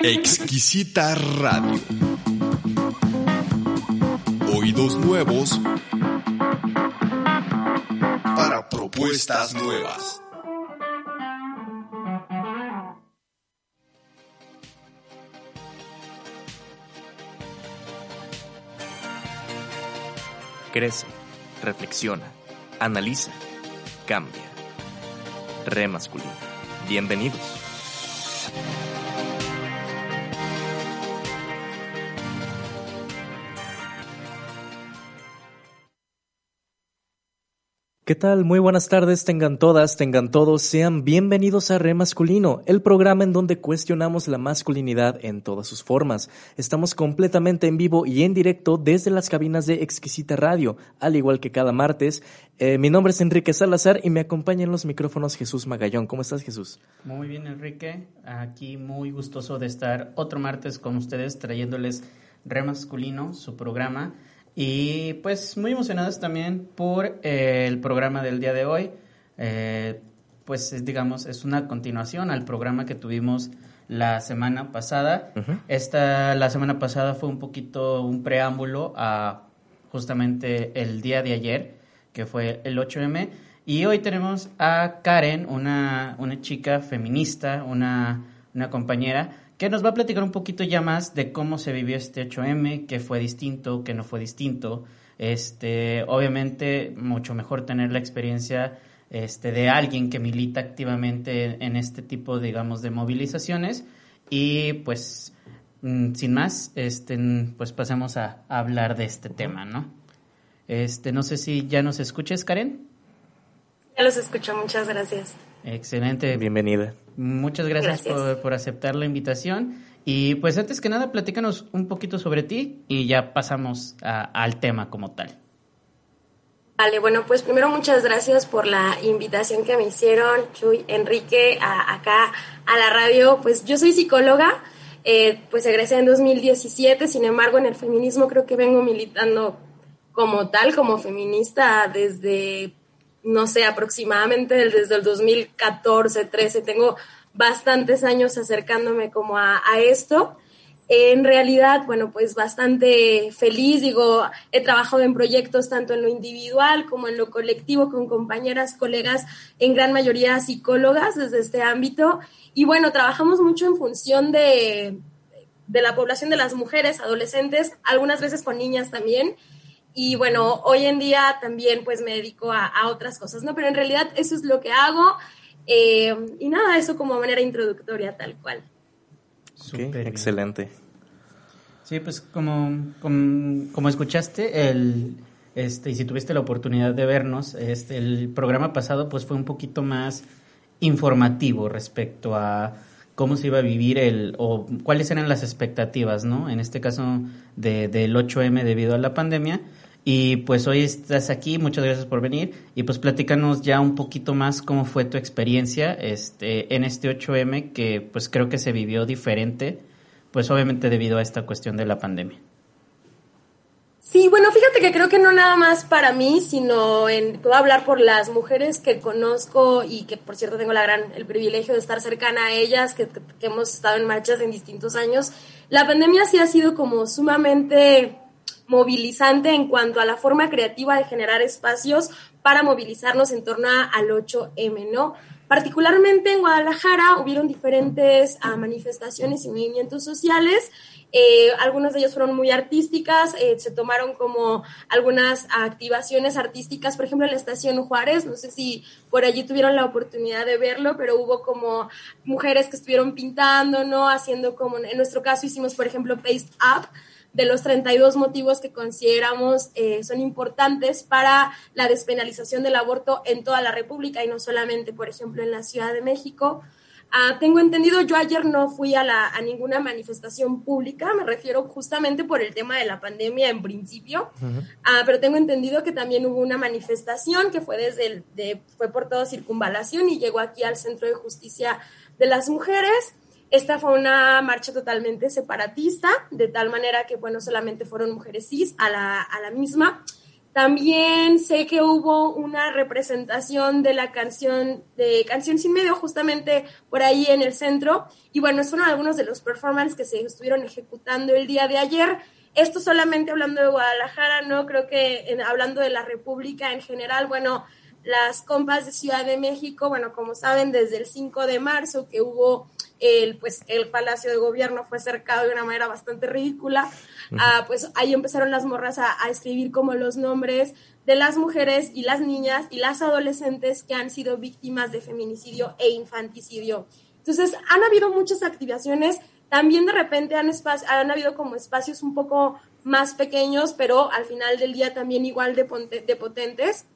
Exquisita Radio. Oídos nuevos para propuestas nuevas. Crece, reflexiona, analiza, cambia. Re masculino. Bienvenidos. ¿Qué tal? Muy buenas tardes, tengan todas, tengan todos, sean bienvenidos a Re Masculino, el programa en donde cuestionamos la masculinidad en todas sus formas. Estamos completamente en vivo y en directo desde las cabinas de Exquisita Radio, al igual que cada martes. Eh, mi nombre es Enrique Salazar y me acompaña en los micrófonos Jesús Magallón. ¿Cómo estás, Jesús? Muy bien, Enrique. Aquí muy gustoso de estar otro martes con ustedes trayéndoles Re Masculino, su programa. Y pues muy emocionados también por eh, el programa del día de hoy. Eh, pues digamos, es una continuación al programa que tuvimos la semana pasada. Esta, la semana pasada fue un poquito un preámbulo a justamente el día de ayer, que fue el 8M. Y hoy tenemos a Karen, una, una chica feminista, una, una compañera que nos va a platicar un poquito ya más de cómo se vivió este 8M, qué fue distinto, qué no fue distinto. Este, obviamente, mucho mejor tener la experiencia este, de alguien que milita activamente en este tipo, digamos, de movilizaciones. Y pues, mm, sin más, este, pues pasemos a, a hablar de este tema, ¿no? Este, no sé si ya nos escuches, Karen. Ya los escucho, muchas gracias. Excelente. Bienvenida. Muchas gracias, Por, por, aceptar la invitación. Y pues antes que nada, platícanos un poquito sobre ti y ya pasamos a, al tema como tal. Vale, bueno, pues primero muchas gracias por la invitación que me hicieron, Chuy, Enrique, a, acá a la radio. Pues yo soy psicóloga, eh, pues egresé en 2017, sin embargo en el feminismo creo que vengo militando como tal, como feminista desde no sé, aproximadamente desde el 2014, 13, tengo bastantes años acercándome como a, esto. En realidad, bueno, pues bastante feliz, digo, he trabajado en proyectos tanto en lo individual como en lo colectivo con compañeras, colegas, en gran mayoría psicólogas desde este ámbito. Y bueno, trabajamos mucho en función de, de la población de las mujeres, adolescentes, algunas veces con niñas también. Y bueno, hoy en día también pues me dedico a, otras cosas, ¿no? Pero en realidad eso es lo que hago. Eh, y nada, eso como manera introductoria tal cual. Súper excelente. Sí, pues como, como, escuchaste, el, este, y si tuviste la oportunidad de vernos, este, el programa pasado pues fue un poquito más informativo respecto a cómo se iba a vivir el, o cuáles eran las expectativas, ¿no? En este caso de, del 8M debido a la pandemia. Y pues hoy estás aquí, muchas gracias por venir. Y pues platícanos ya un poquito más cómo fue tu experiencia este, en este 8M que pues creo que se vivió diferente, pues obviamente debido a esta cuestión de la pandemia. Sí, bueno, fíjate que creo que no nada más para mí, sino en, puedo hablar por las mujeres que conozco y que por cierto tengo la gran, el privilegio de estar cercana a ellas, que, que hemos estado en marchas en distintos años. La pandemia sí ha sido como sumamente movilizante en cuanto a la forma creativa de generar espacios para movilizarnos en torno al 8M, ¿no? Particularmente en Guadalajara hubieron diferentes ah, manifestaciones y movimientos sociales. Eh, algunas de ellas fueron muy artísticas, eh, se tomaron como algunas activaciones artísticas, por ejemplo, en la estación Juárez, no sé si por allí tuvieron la oportunidad de verlo, pero hubo como mujeres que estuvieron pintando, ¿no? Haciendo como, en nuestro caso hicimos, por ejemplo, Paste Up, de los 32 motivos que consideramos eh, son importantes para la despenalización del aborto en toda la República y no solamente, por ejemplo, en la Ciudad de México. Ah, tengo entendido, yo ayer no fui a, la, a ninguna manifestación pública, me refiero justamente por el tema de la pandemia en principio, ah, pero tengo entendido que también hubo una manifestación que fue desde el, de, fue por toda circunvalación y llegó aquí al Centro de Justicia de las Mujeres. Esta fue una marcha totalmente separatista, de tal manera que, bueno, solamente fueron mujeres cis a la, a la misma. También sé que hubo una representación de la canción de Canción Sin Medio justamente por ahí en el centro. Y bueno, fueron algunos de los performances que se estuvieron ejecutando el día de ayer. Esto solamente hablando de Guadalajara, ¿no? Creo que hablando de la República en general, bueno, las compas de Ciudad de México, bueno, como saben, desde el 5 de marzo que hubo el, pues, el Palacio de Gobierno fue cercado de una manera bastante ridícula, ah, pues ahí empezaron las morras a, a, escribir como los nombres de las mujeres y las niñas y las adolescentes que han sido víctimas de feminicidio e infanticidio. Entonces, han habido muchas activaciones, también de repente han, han habido como espacios un poco más pequeños, pero al final del día también igual de, de potentes.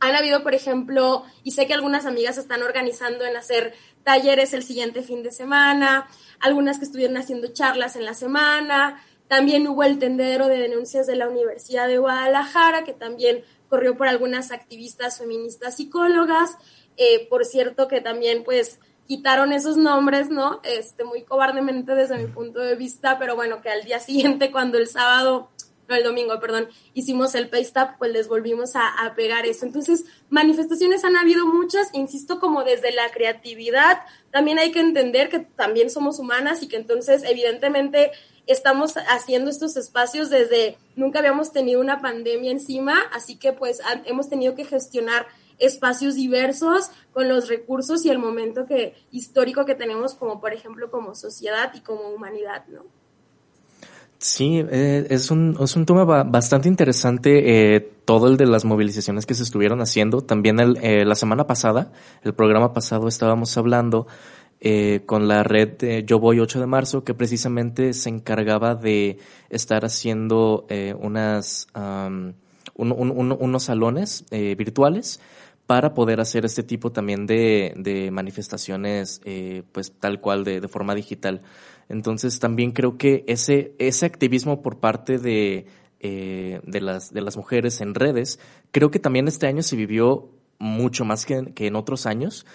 Han habido, por ejemplo, y sé que algunas amigas están organizando en hacer talleres el siguiente fin de semana, algunas que estuvieron haciendo charlas en la semana. También hubo el tendero de denuncias de la Universidad de Guadalajara, que también corrió por algunas activistas feministas psicólogas. Eh, por cierto, que también, pues, quitaron esos nombres, ¿no? Este, muy cobardemente desde mi punto de vista, pero bueno, que al día siguiente, cuando el sábado no el domingo, perdón, hicimos el paste up, pues les volvimos a, pegar eso. Entonces, manifestaciones han habido muchas, insisto, como desde la creatividad, también hay que entender que también somos humanas y que entonces, evidentemente, estamos haciendo estos espacios desde, nunca habíamos tenido una pandemia encima, así que pues hemos tenido que gestionar espacios diversos con los recursos y el momento que histórico que tenemos como por ejemplo como sociedad y como humanidad, ¿no? Sí, eh, es, un, es un tema bastante interesante eh, todo el de las movilizaciones que se estuvieron haciendo. También el, eh, la semana pasada, el programa pasado, estábamos hablando eh, con la red Yo Voy 8 de marzo, que precisamente se encargaba de estar haciendo eh, unas, um, un, un, unos salones eh, virtuales para poder hacer este tipo también de, de manifestaciones, pues tal cual, de, de forma digital. Entonces también creo que ese, ese activismo por parte de, eh, de, las, de las mujeres en redes, creo que también este año se vivió mucho más que, que en otros años.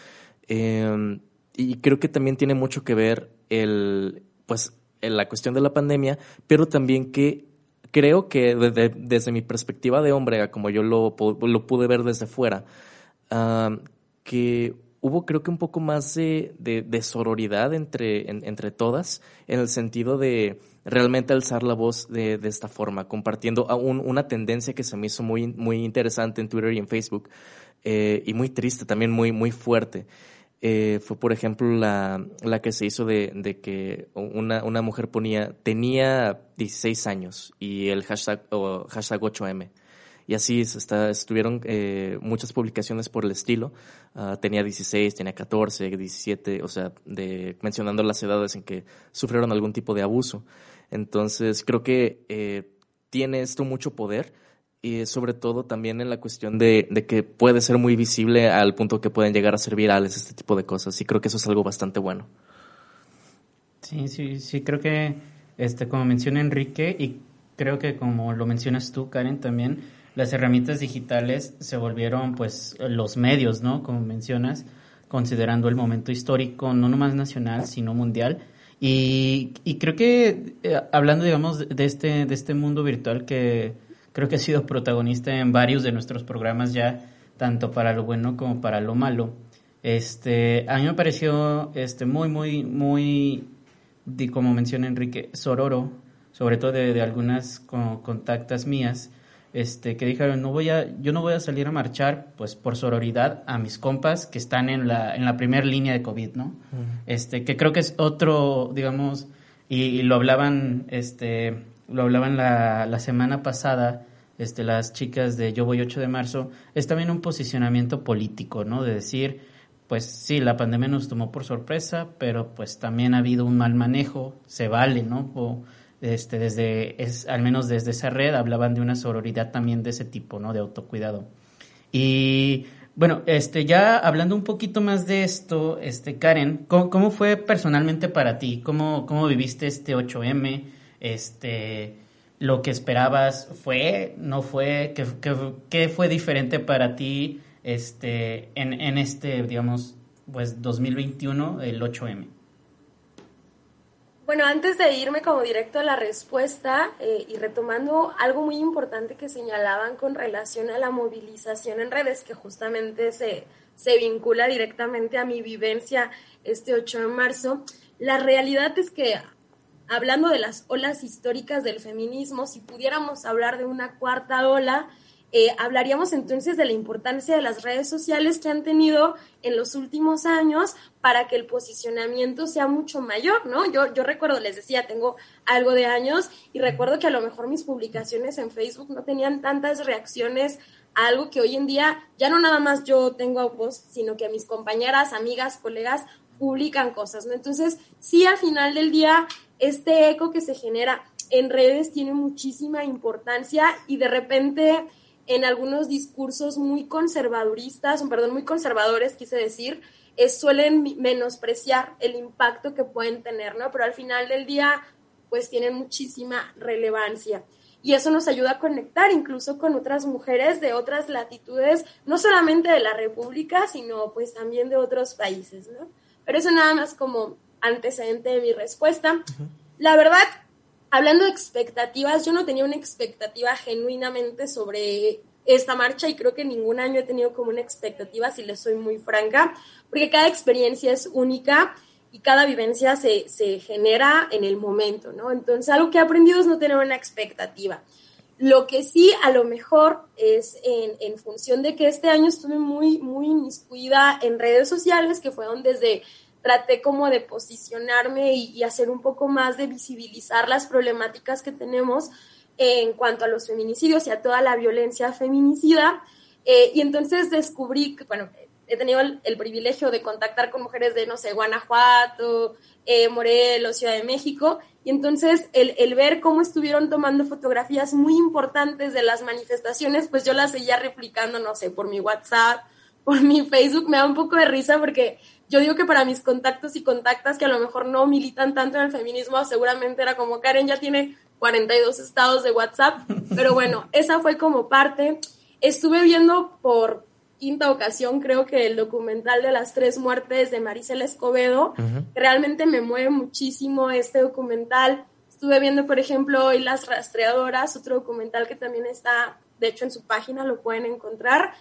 Eh, y creo que también tiene mucho que ver el, pues, la cuestión de la pandemia, pero también que creo que desde, desde mi perspectiva de hombre, como yo lo, lo pude ver desde fuera, que hubo creo que un poco más de, sororidad entre, entre todas, en el sentido de realmente alzar la voz de, esta forma, compartiendo un, una tendencia que se me hizo muy, muy interesante en Twitter y en Facebook, eh, y muy triste, también muy, muy fuerte. Eh, fue, por ejemplo, la, la que se hizo de, de que una, una mujer ponía, tenía 16 años y el hashtag, o hashtag 8M. Y así está, estuvieron eh, muchas publicaciones por el estilo. Uh, tenía 16, tenía 14, 17, o sea, de, mencionando las edades en que sufrieron algún tipo de abuso. Entonces, creo que eh, tiene esto mucho poder y sobre todo también en la cuestión de, de, que puede ser muy visible al punto que pueden llegar a ser virales este tipo de cosas. Y creo que eso es algo bastante bueno. Sí, sí, sí, creo que, este, como menciona Enrique, y creo que como lo mencionas tú, Karen, también, las herramientas digitales se volvieron pues los medios, ¿no? Como mencionas, considerando el momento histórico, no nomás nacional, sino mundial. Y, y creo que eh, hablando, digamos, de este, de este mundo virtual que creo que ha sido protagonista en varios de nuestros programas ya, tanto para lo bueno como para lo malo. Este, a mí me pareció este, muy, muy, muy, como menciona Enrique, sororo, sobre todo de, de algunas contactas mías, este, que dijeron, no voy a, yo no voy a salir a marchar, pues por sororidad a mis compas que están en la, en la primera línea de COVID, ¿no? Este, que creo que es otro, digamos, y, lo hablaban, este, lo hablaban la, la semana pasada, este, las chicas de Yo Voy 8 de marzo, es también un posicionamiento político, ¿no? De decir, pues sí, la pandemia nos tomó por sorpresa, pero pues también ha habido un mal manejo, se vale, ¿no? O, este, desde, es, al menos desde esa red, hablaban de una sororidad también de ese tipo, ¿no? De autocuidado. Y bueno, este, ya hablando un poquito más de esto, este, Karen, ¿cómo, fue personalmente para ti? ¿Cómo, ¿Cómo viviste este 8M? Este, ¿Lo que esperabas fue? ¿No fue? ¿Qué, qué, fue diferente para ti este, en, en este, digamos, pues 2021, el 8M? Bueno, antes de irme como directo a la respuesta eh, y retomando algo muy importante que señalaban con relación a la movilización en redes, que justamente se, se vincula directamente a mi vivencia este 8 de marzo, la realidad es que hablando de las olas históricas del feminismo, si pudiéramos hablar de una cuarta ola, eh, hablaríamos entonces de la importancia de las redes sociales que han tenido en los últimos años para que el posicionamiento sea mucho mayor, ¿no? Yo, yo recuerdo, les decía, tengo algo de años y recuerdo que a lo mejor mis publicaciones en Facebook no tenían tantas reacciones a algo que hoy en día ya no nada más yo tengo post, sino que mis compañeras, amigas, colegas publican cosas, ¿no? Entonces, sí, al final del día, este eco que se genera en redes tiene muchísima importancia y de repente en algunos discursos muy conservaduristas, perdón, muy conservadores, quise decir, suelen menospreciar el impacto que pueden tener, ¿no? Pero al final del día, pues tienen muchísima relevancia. Y eso nos ayuda a conectar incluso con otras mujeres de otras latitudes, no solamente de la República, sino pues también de otros países, ¿no? Pero eso nada más como antecedente de mi respuesta. La verdad, hablando de expectativas, yo no tenía una expectativa genuinamente sobre esta marcha y creo que ningún año he tenido como una expectativa, si les soy muy franca, porque cada experiencia es única y cada vivencia se, se genera en el momento, ¿no? Entonces, algo que he aprendido es no tener una expectativa. Lo que sí, a lo mejor, es en, en función de que este año estuve muy, muy inmiscuida en redes sociales, que fue donde desde traté como de posicionarme y, hacer un poco más de visibilizar las problemáticas que tenemos en cuanto a los feminicidios y a toda la violencia feminicida. Eh, y entonces descubrí que, bueno, he tenido el, privilegio de contactar con mujeres de, no sé, Guanajuato, eh, Morelos, Ciudad de México, y entonces el, el, ver cómo estuvieron tomando fotografías muy importantes de las manifestaciones, pues yo las seguía replicando, no sé, por mi WhatsApp, por mi Facebook, me da un poco de risa porque yo digo que para mis contactos y contactas que a lo mejor no militan tanto en el feminismo, seguramente era como Karen ya tiene 42 estados de WhatsApp, pero bueno, esa fue como parte. Estuve viendo por quinta ocasión, creo que el documental de las tres muertes de Maricela Escobedo, realmente me mueve muchísimo este documental. Estuve viendo, por ejemplo, hoy Las Rastreadoras, otro documental que también está, de hecho, en su página lo pueden encontrar.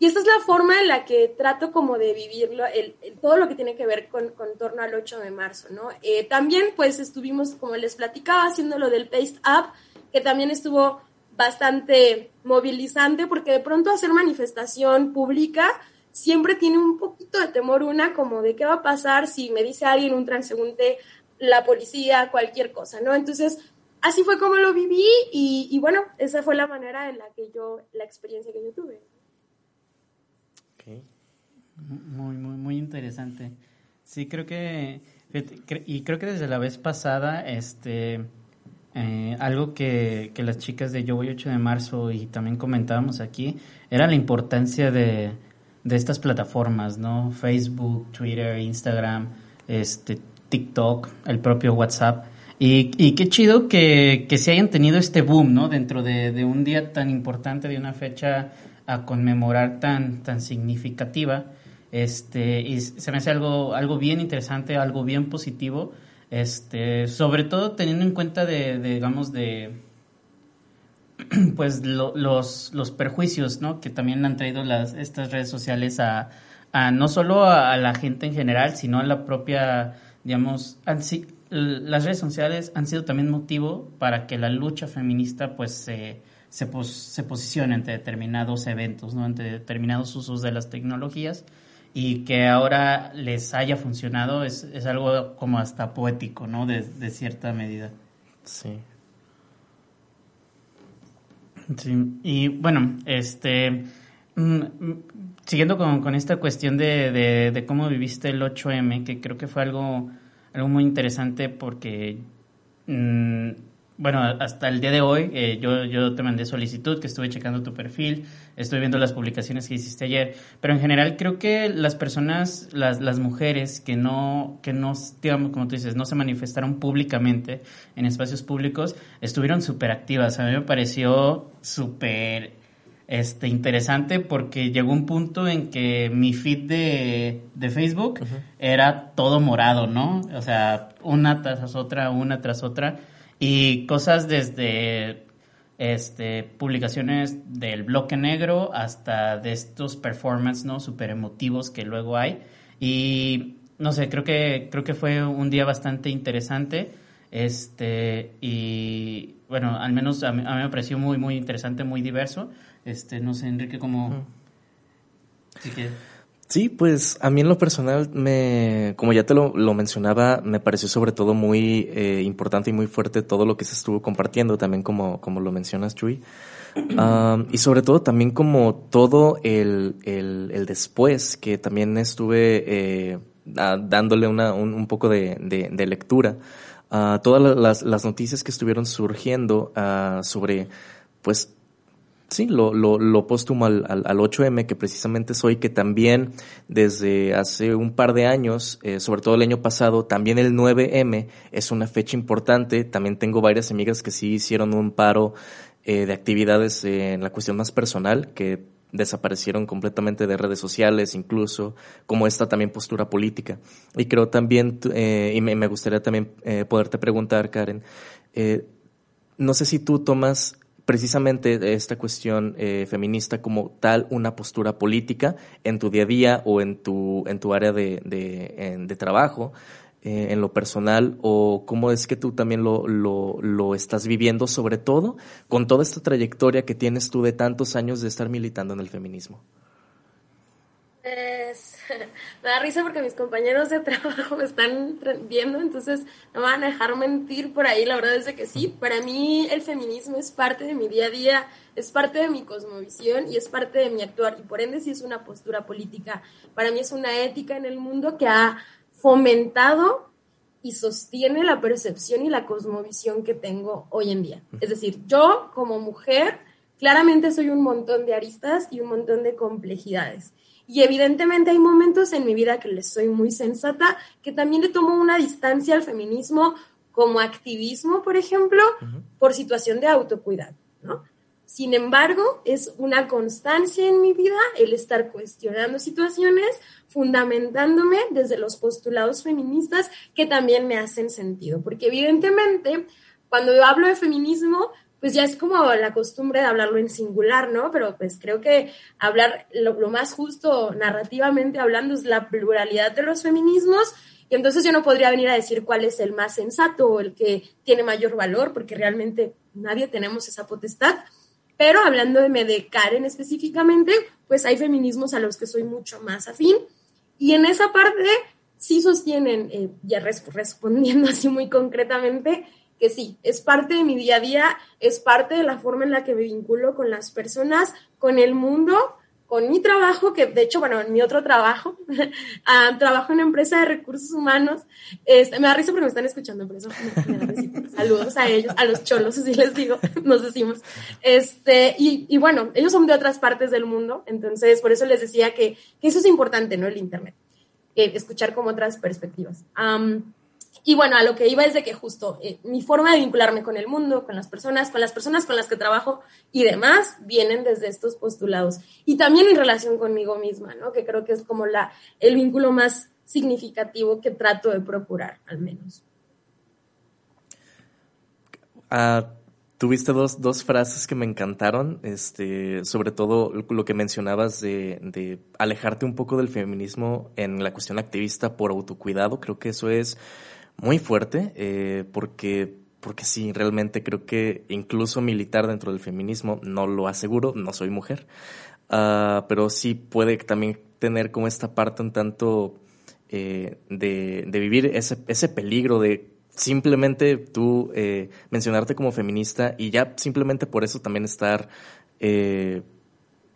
Y esta es la forma en la que trato como de vivirlo, el, todo lo que tiene que ver con, torno al 8 de marzo, ¿no? Eh, también pues estuvimos, como les platicaba, haciendo lo del Paste Up, que también estuvo bastante movilizante porque de pronto hacer manifestación pública siempre tiene un poquito de temor una como de qué va a pasar si me dice alguien, un transeúnte, la policía, cualquier cosa, ¿no? Entonces, así fue como lo viví y bueno, esa fue la manera en la que yo, la experiencia que yo tuve. Muy, muy, muy interesante. Sí, creo que, y creo que desde la vez pasada, este, eh, algo que, que, las chicas de Yo Voy 8 de marzo y también comentábamos aquí, era la importancia de, de estas plataformas, ¿no? Facebook, Twitter, Instagram, este, TikTok, el propio WhatsApp. Y, y qué chido que, que se hayan tenido este boom, ¿no? Dentro de, de un día tan importante, de una fecha a conmemorar tan, tan significativa. Este, y se me hace algo, algo bien interesante, algo bien positivo, este, sobre todo teniendo en cuenta de, digamos, de pues los, los perjuicios ¿no? que también han traído las, estas redes sociales a, a no solo a, la gente en general, sino a la propia, digamos, las redes sociales han sido también motivo para que la lucha feminista pues se, se, se posicione ante determinados eventos, ¿no? ante determinados usos de las tecnologías y que ahora les haya funcionado es, es algo como hasta poético, ¿no? De, de cierta medida. Sí. Sí, y bueno, este, mm, siguiendo con, con, esta cuestión de, de, de, cómo viviste el 8M, que creo que fue algo, algo muy interesante porque mm, bueno, hasta el día de hoy, eh, yo, yo te mandé solicitud, que estuve checando tu perfil, estoy viendo las publicaciones que hiciste ayer, pero en general creo que las personas, las, las mujeres que no, que no, digamos, como tú dices, no se manifestaron públicamente en espacios públicos, estuvieron súper activas. A mí me pareció súper este, interesante porque llegó un punto en que mi feed de, de Facebook era todo morado, ¿no? O sea, una tras otra, una tras otra y cosas desde este, publicaciones del bloque negro hasta de estos performances, ¿no? Super emotivos que luego hay. Y no sé, creo que, creo que fue un día bastante interesante. Este, y bueno, al menos a mí, me pareció muy, muy interesante, muy diverso. Este, no sé, Enrique, cómo... que... Sí, pues a mí en lo personal, me, como ya te lo, mencionaba, me pareció sobre todo muy eh, importante y muy fuerte todo lo que se estuvo compartiendo, también como, como lo mencionas, Chuy. y sobre todo también como todo el, el, después, que también estuve eh, dándole una, un, poco de, de, lectura a todas las, las, noticias que estuvieron surgiendo uh, sobre pues Sí, lo, lo, lo póstumo al, al, 8M, que precisamente soy, que también desde hace un par de años, eh, sobre todo el año pasado, también el 9M es una fecha importante. También tengo varias amigas que sí hicieron un paro eh, de actividades en la cuestión más personal, que desaparecieron completamente de redes sociales, incluso como esta también postura política. Y creo también, eh, y me, me, gustaría también eh, poderte preguntar, Karen, eh, no sé si tú tomas precisamente esta cuestión eh, feminista como tal una postura política en tu día a día o en tu, en tu área de, de, trabajo, eh, en lo personal, o cómo es que tú también lo, lo, lo estás viviendo, sobre todo con toda esta trayectoria que tienes tú de tantos años de estar militando en el feminismo. Es, me da risa porque mis compañeros de trabajo me están viendo, entonces no me van a dejar mentir por ahí. La verdad es que sí, para mí el feminismo es parte de mi día a día, es parte de mi cosmovisión y es parte de mi actuar. Y por ende, sí es una postura política. Para mí es una ética en el mundo que ha fomentado y sostiene la percepción y la cosmovisión que tengo hoy en día. Es decir, yo como mujer, claramente soy un montón de aristas y un montón de complejidades y evidentemente hay momentos en mi vida que les soy muy sensata, que también le tomo una distancia al feminismo como activismo, por ejemplo, por situación de autocuidado, ¿no? Sin embargo, es una constancia en mi vida el estar cuestionando situaciones, fundamentándome desde los postulados feministas que también me hacen sentido, porque evidentemente cuando yo hablo de feminismo, pues ya es como la costumbre de hablarlo en singular, ¿no? Pero pues creo que hablar lo, más justo narrativamente hablando es la pluralidad de los feminismos. Y entonces yo no podría venir a decir cuál es el más sensato o el que tiene mayor valor, porque realmente nadie tenemos esa potestad. Pero hablando de Karen específicamente, pues hay feminismos a los que soy mucho más afín. Y en esa parte sí sostienen, eh, ya respondiendo así muy concretamente, que sí, es parte de mi día a día, es parte de la forma en la que me vinculo con las personas, con el mundo, con mi trabajo, que de hecho, bueno, en mi otro trabajo, ah, trabajo en una empresa de recursos humanos. Este, me da risa porque me están escuchando, por eso Saludos a ellos, a los cholos, así les digo, nos decimos. Este, y, y, bueno, ellos son de otras partes del mundo, entonces por eso les decía que, que eso es importante, ¿no? El Internet. Eh, escuchar como otras perspectivas. Y bueno, a lo que iba es de que justo eh, mi forma de vincularme con el mundo, con las personas, con las personas con las que trabajo y demás, vienen desde estos postulados. Y también en relación conmigo misma, ¿no? Que creo que es como la, el vínculo más significativo que trato de procurar, al menos. Ah, tuviste dos, dos frases que me encantaron, este, sobre todo lo que mencionabas de, de alejarte un poco del feminismo en la cuestión activista por autocuidado. Creo que eso es muy fuerte, eh, porque, porque sí, realmente creo que incluso militar dentro del feminismo, no lo aseguro, no soy mujer, uh, pero sí puede también tener como esta parte un tanto eh, de, de, vivir ese, ese peligro de simplemente tú eh, mencionarte como feminista y ya simplemente por eso también estar eh,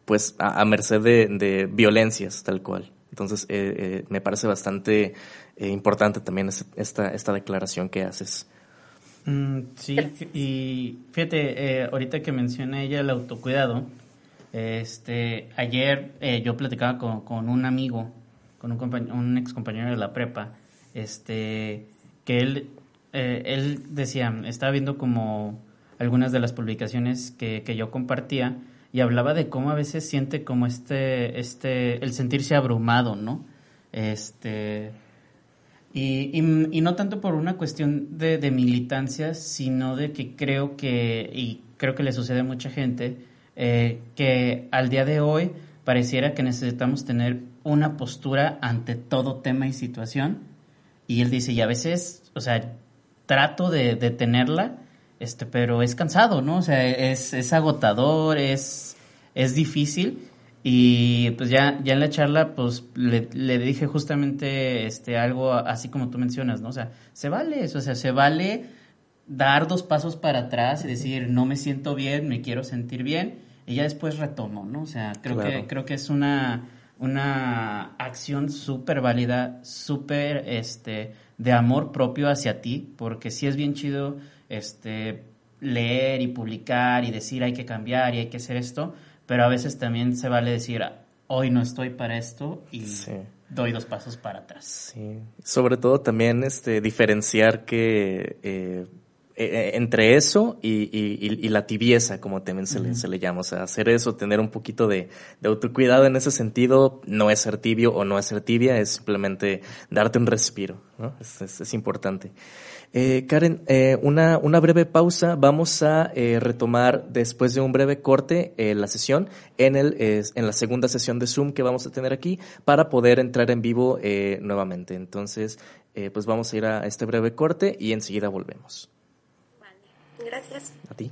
pues a, merced de, violencias tal cual. Entonces eh, eh me parece bastante eh, importante también esta, esta declaración que haces. Mm, sí, y fíjate, eh, ahorita que menciona ella el autocuidado, este, ayer yo platicaba con, un amigo, con un, un ex compañero de la prepa, este, que él, él decía, estaba viendo como algunas de las publicaciones que, que, yo compartía y hablaba de cómo a veces siente como este, este, el sentirse abrumado, ¿no? Este, y, y, no tanto por una cuestión de, de, militancia, sino de que creo que, y creo que le sucede a mucha gente, eh, que al día de hoy pareciera que necesitamos tener una postura ante todo tema y situación. Y él dice, y a veces, o sea, trato de, de tenerla, este, pero es cansado, ¿no? O sea, es, es agotador, es, es difícil. Y pues ya, ya en la charla, pues le, le, dije justamente este, algo así como tú mencionas, ¿no? O sea, se vale, o sea, se vale dar dos pasos para atrás y decir, no me siento bien, me quiero sentir bien, y ya después retomo, ¿no? O sea, creo, que, creo que es una, una acción súper válida, súper este, de amor propio hacia ti, porque sí es bien chido este, leer y publicar y decir hay que cambiar y hay que hacer esto, pero a veces también se vale decir hoy no estoy para esto y doy dos pasos para atrás. Sí, sobre todo también este, diferenciar que... Eh, eh, eh, entre eso y, y, la tibieza, como también se, le, se le llama. O sea, hacer eso, tener un poquito de, de, autocuidado en ese sentido, no es ser tibio o no es ser tibia, es simplemente darte un respiro, ¿no? Es, es, importante. Eh, Karen, eh, una, una breve pausa. Vamos a eh, retomar después de un breve corte eh, la sesión en, el, en la segunda sesión de Zoom que vamos a tener aquí para poder entrar en vivo nuevamente. Entonces, pues vamos a ir a este breve corte y enseguida volvemos. Gracias. A ti.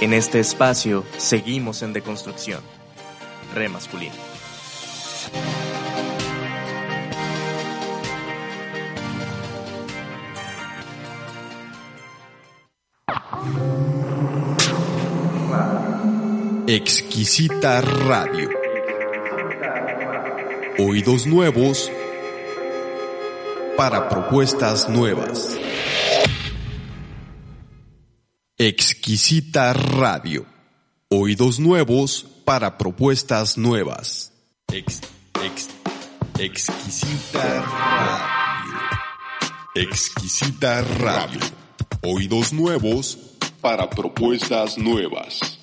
En este espacio seguimos en deconstrucción. Re masculino. Exquisita Radio. Oídos nuevos para propuestas nuevas. Exquisita Radio. Oídos nuevos para propuestas nuevas. exquisita Radio. Exquisita Radio. Oídos nuevos para propuestas nuevas.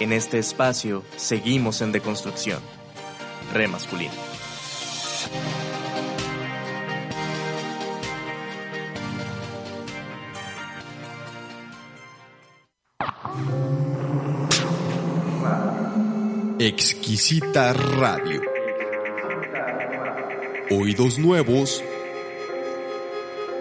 En este espacio seguimos en deconstrucción. Re masculino. Exquisita Radio. Oídos nuevos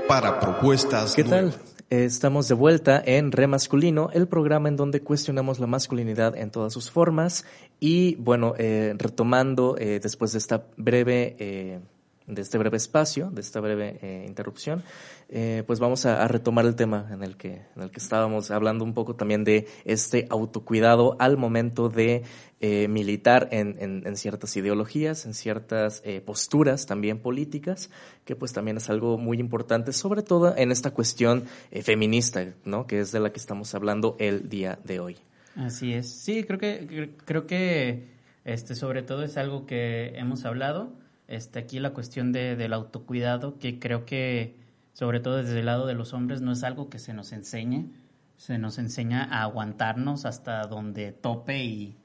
para propuestas ¿Qué tal? Estamos de vuelta en Remasculino, el programa en donde cuestionamos la masculinidad en todas sus formas. Y bueno, eh, retomando eh, después de esta breve eh, de este breve espacio, de esta breve eh, interrupción, eh, pues vamos a, retomar el tema en el, que, en el que estábamos hablando un poco también de este autocuidado al momento de eh, militar en, en, ciertas ideologías, en ciertas posturas también políticas, que pues también es algo muy importante, sobre todo en esta cuestión feminista, ¿no? que es de la que estamos hablando el día de hoy. Así es. Sí, creo que, creo que este, sobre todo es algo que hemos hablado este, aquí la cuestión de, del autocuidado, que creo que, sobre todo desde el lado de los hombres, no es algo que se nos enseñe. Se nos enseña a aguantarnos hasta donde tope y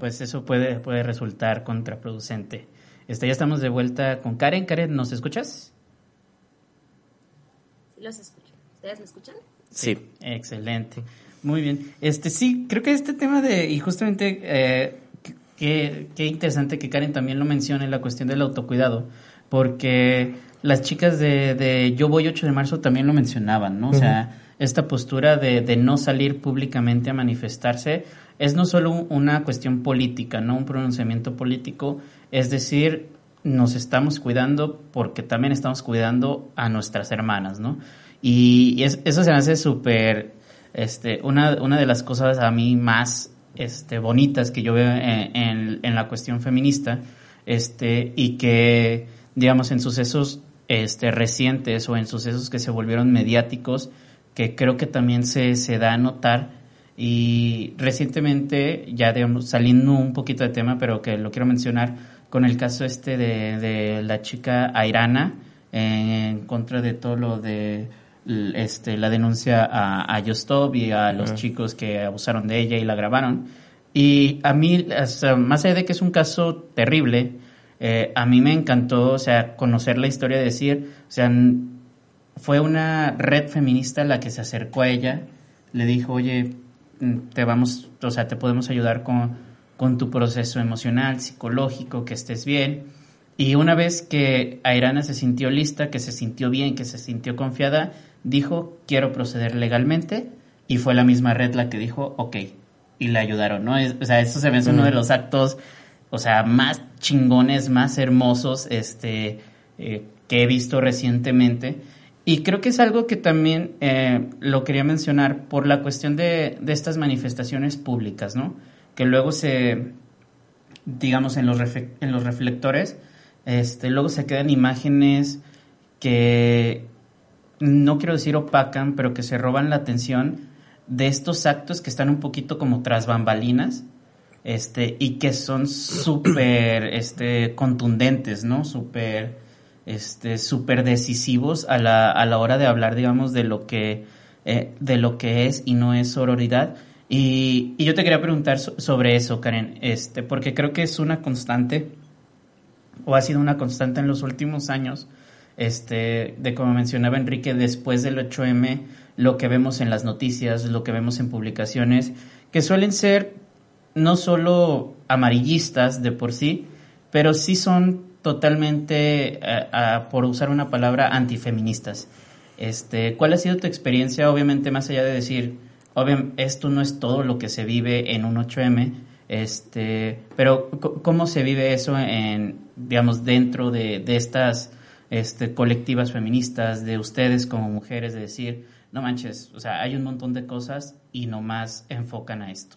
pues eso puede, puede resultar contraproducente. Este, ya estamos de vuelta con Karen. Karen, ¿nos escuchas? Sí, los escucho. ¿Ustedes me escuchan? Sí. Excelente. Muy bien. Este, sí, creo que este tema de, y justamente eh, Qué, qué interesante que Karen también lo mencione, la cuestión del autocuidado, porque las chicas de, de Yo Voy 8 de marzo también lo mencionaban, ¿no? O sea, esta postura de, de, no salir públicamente a manifestarse es no solo una cuestión política, ¿no? Un pronunciamiento político, es decir, nos estamos cuidando porque también estamos cuidando a nuestras hermanas, ¿no? Y, eso se me hace súper, este, una, una de las cosas a mí más este, bonitas que yo veo en, la cuestión feminista este, y que, digamos, en sucesos este, recientes o en sucesos que se volvieron mediáticos, que creo que también se, se da a notar. Y recientemente, ya digamos, saliendo un poquito de tema, pero que lo quiero mencionar, con el caso este de, de la chica Airana, en contra de todo lo de este, la denuncia a, a y a los chicos que abusaron de ella y la grabaron. Y a mí, más allá de que es un caso terrible, eh, a mí me encantó, o sea, conocer la historia, de decir, o sea, fue una red feminista la que se acercó a ella, le dijo, oye, te vamos, o sea, te podemos ayudar con, con tu proceso emocional, psicológico, que estés bien. Y una vez que Airana se sintió lista, que se sintió bien, que se sintió confiada, dijo, quiero proceder legalmente, y fue la misma red la que dijo, ok, y le ayudaron, ¿no? o sea, eso se ve, es uno de los actos, o sea, más chingones, más hermosos, este, eh, que he visto recientemente. Y creo que es algo que también eh, lo quería mencionar por la cuestión de, de, estas manifestaciones públicas, ¿no? Que luego se, digamos, en los, en los reflectores, este, luego se quedan imágenes que no quiero decir opacan, pero que se roban la atención de estos actos que están un poquito como tras bambalinas, este, y que son súper, este, contundentes, ¿no? Súper, este, súper decisivos a la, a la hora de hablar, digamos, de lo que, eh, de lo que es y no es sororidad. Y, y yo te quería preguntar sobre eso, Karen, este, porque creo que es una constante, o ha sido una constante en los últimos años, este, de como mencionaba Enrique, después del 8M, lo que vemos en las noticias, lo que vemos en publicaciones, que suelen ser no solo amarillistas de por sí, pero sí son totalmente, eh, por usar una palabra, antifeministas. Este, ¿Cuál ha sido tu experiencia, obviamente, más allá de decir, obviamente, esto no es todo lo que se vive en un 8M, este, pero ¿cómo se vive eso en, digamos, dentro de, de estas este, colectivas feministas, de ustedes como mujeres, de decir, no manches, o sea, hay un montón de cosas y nomás enfocan a esto?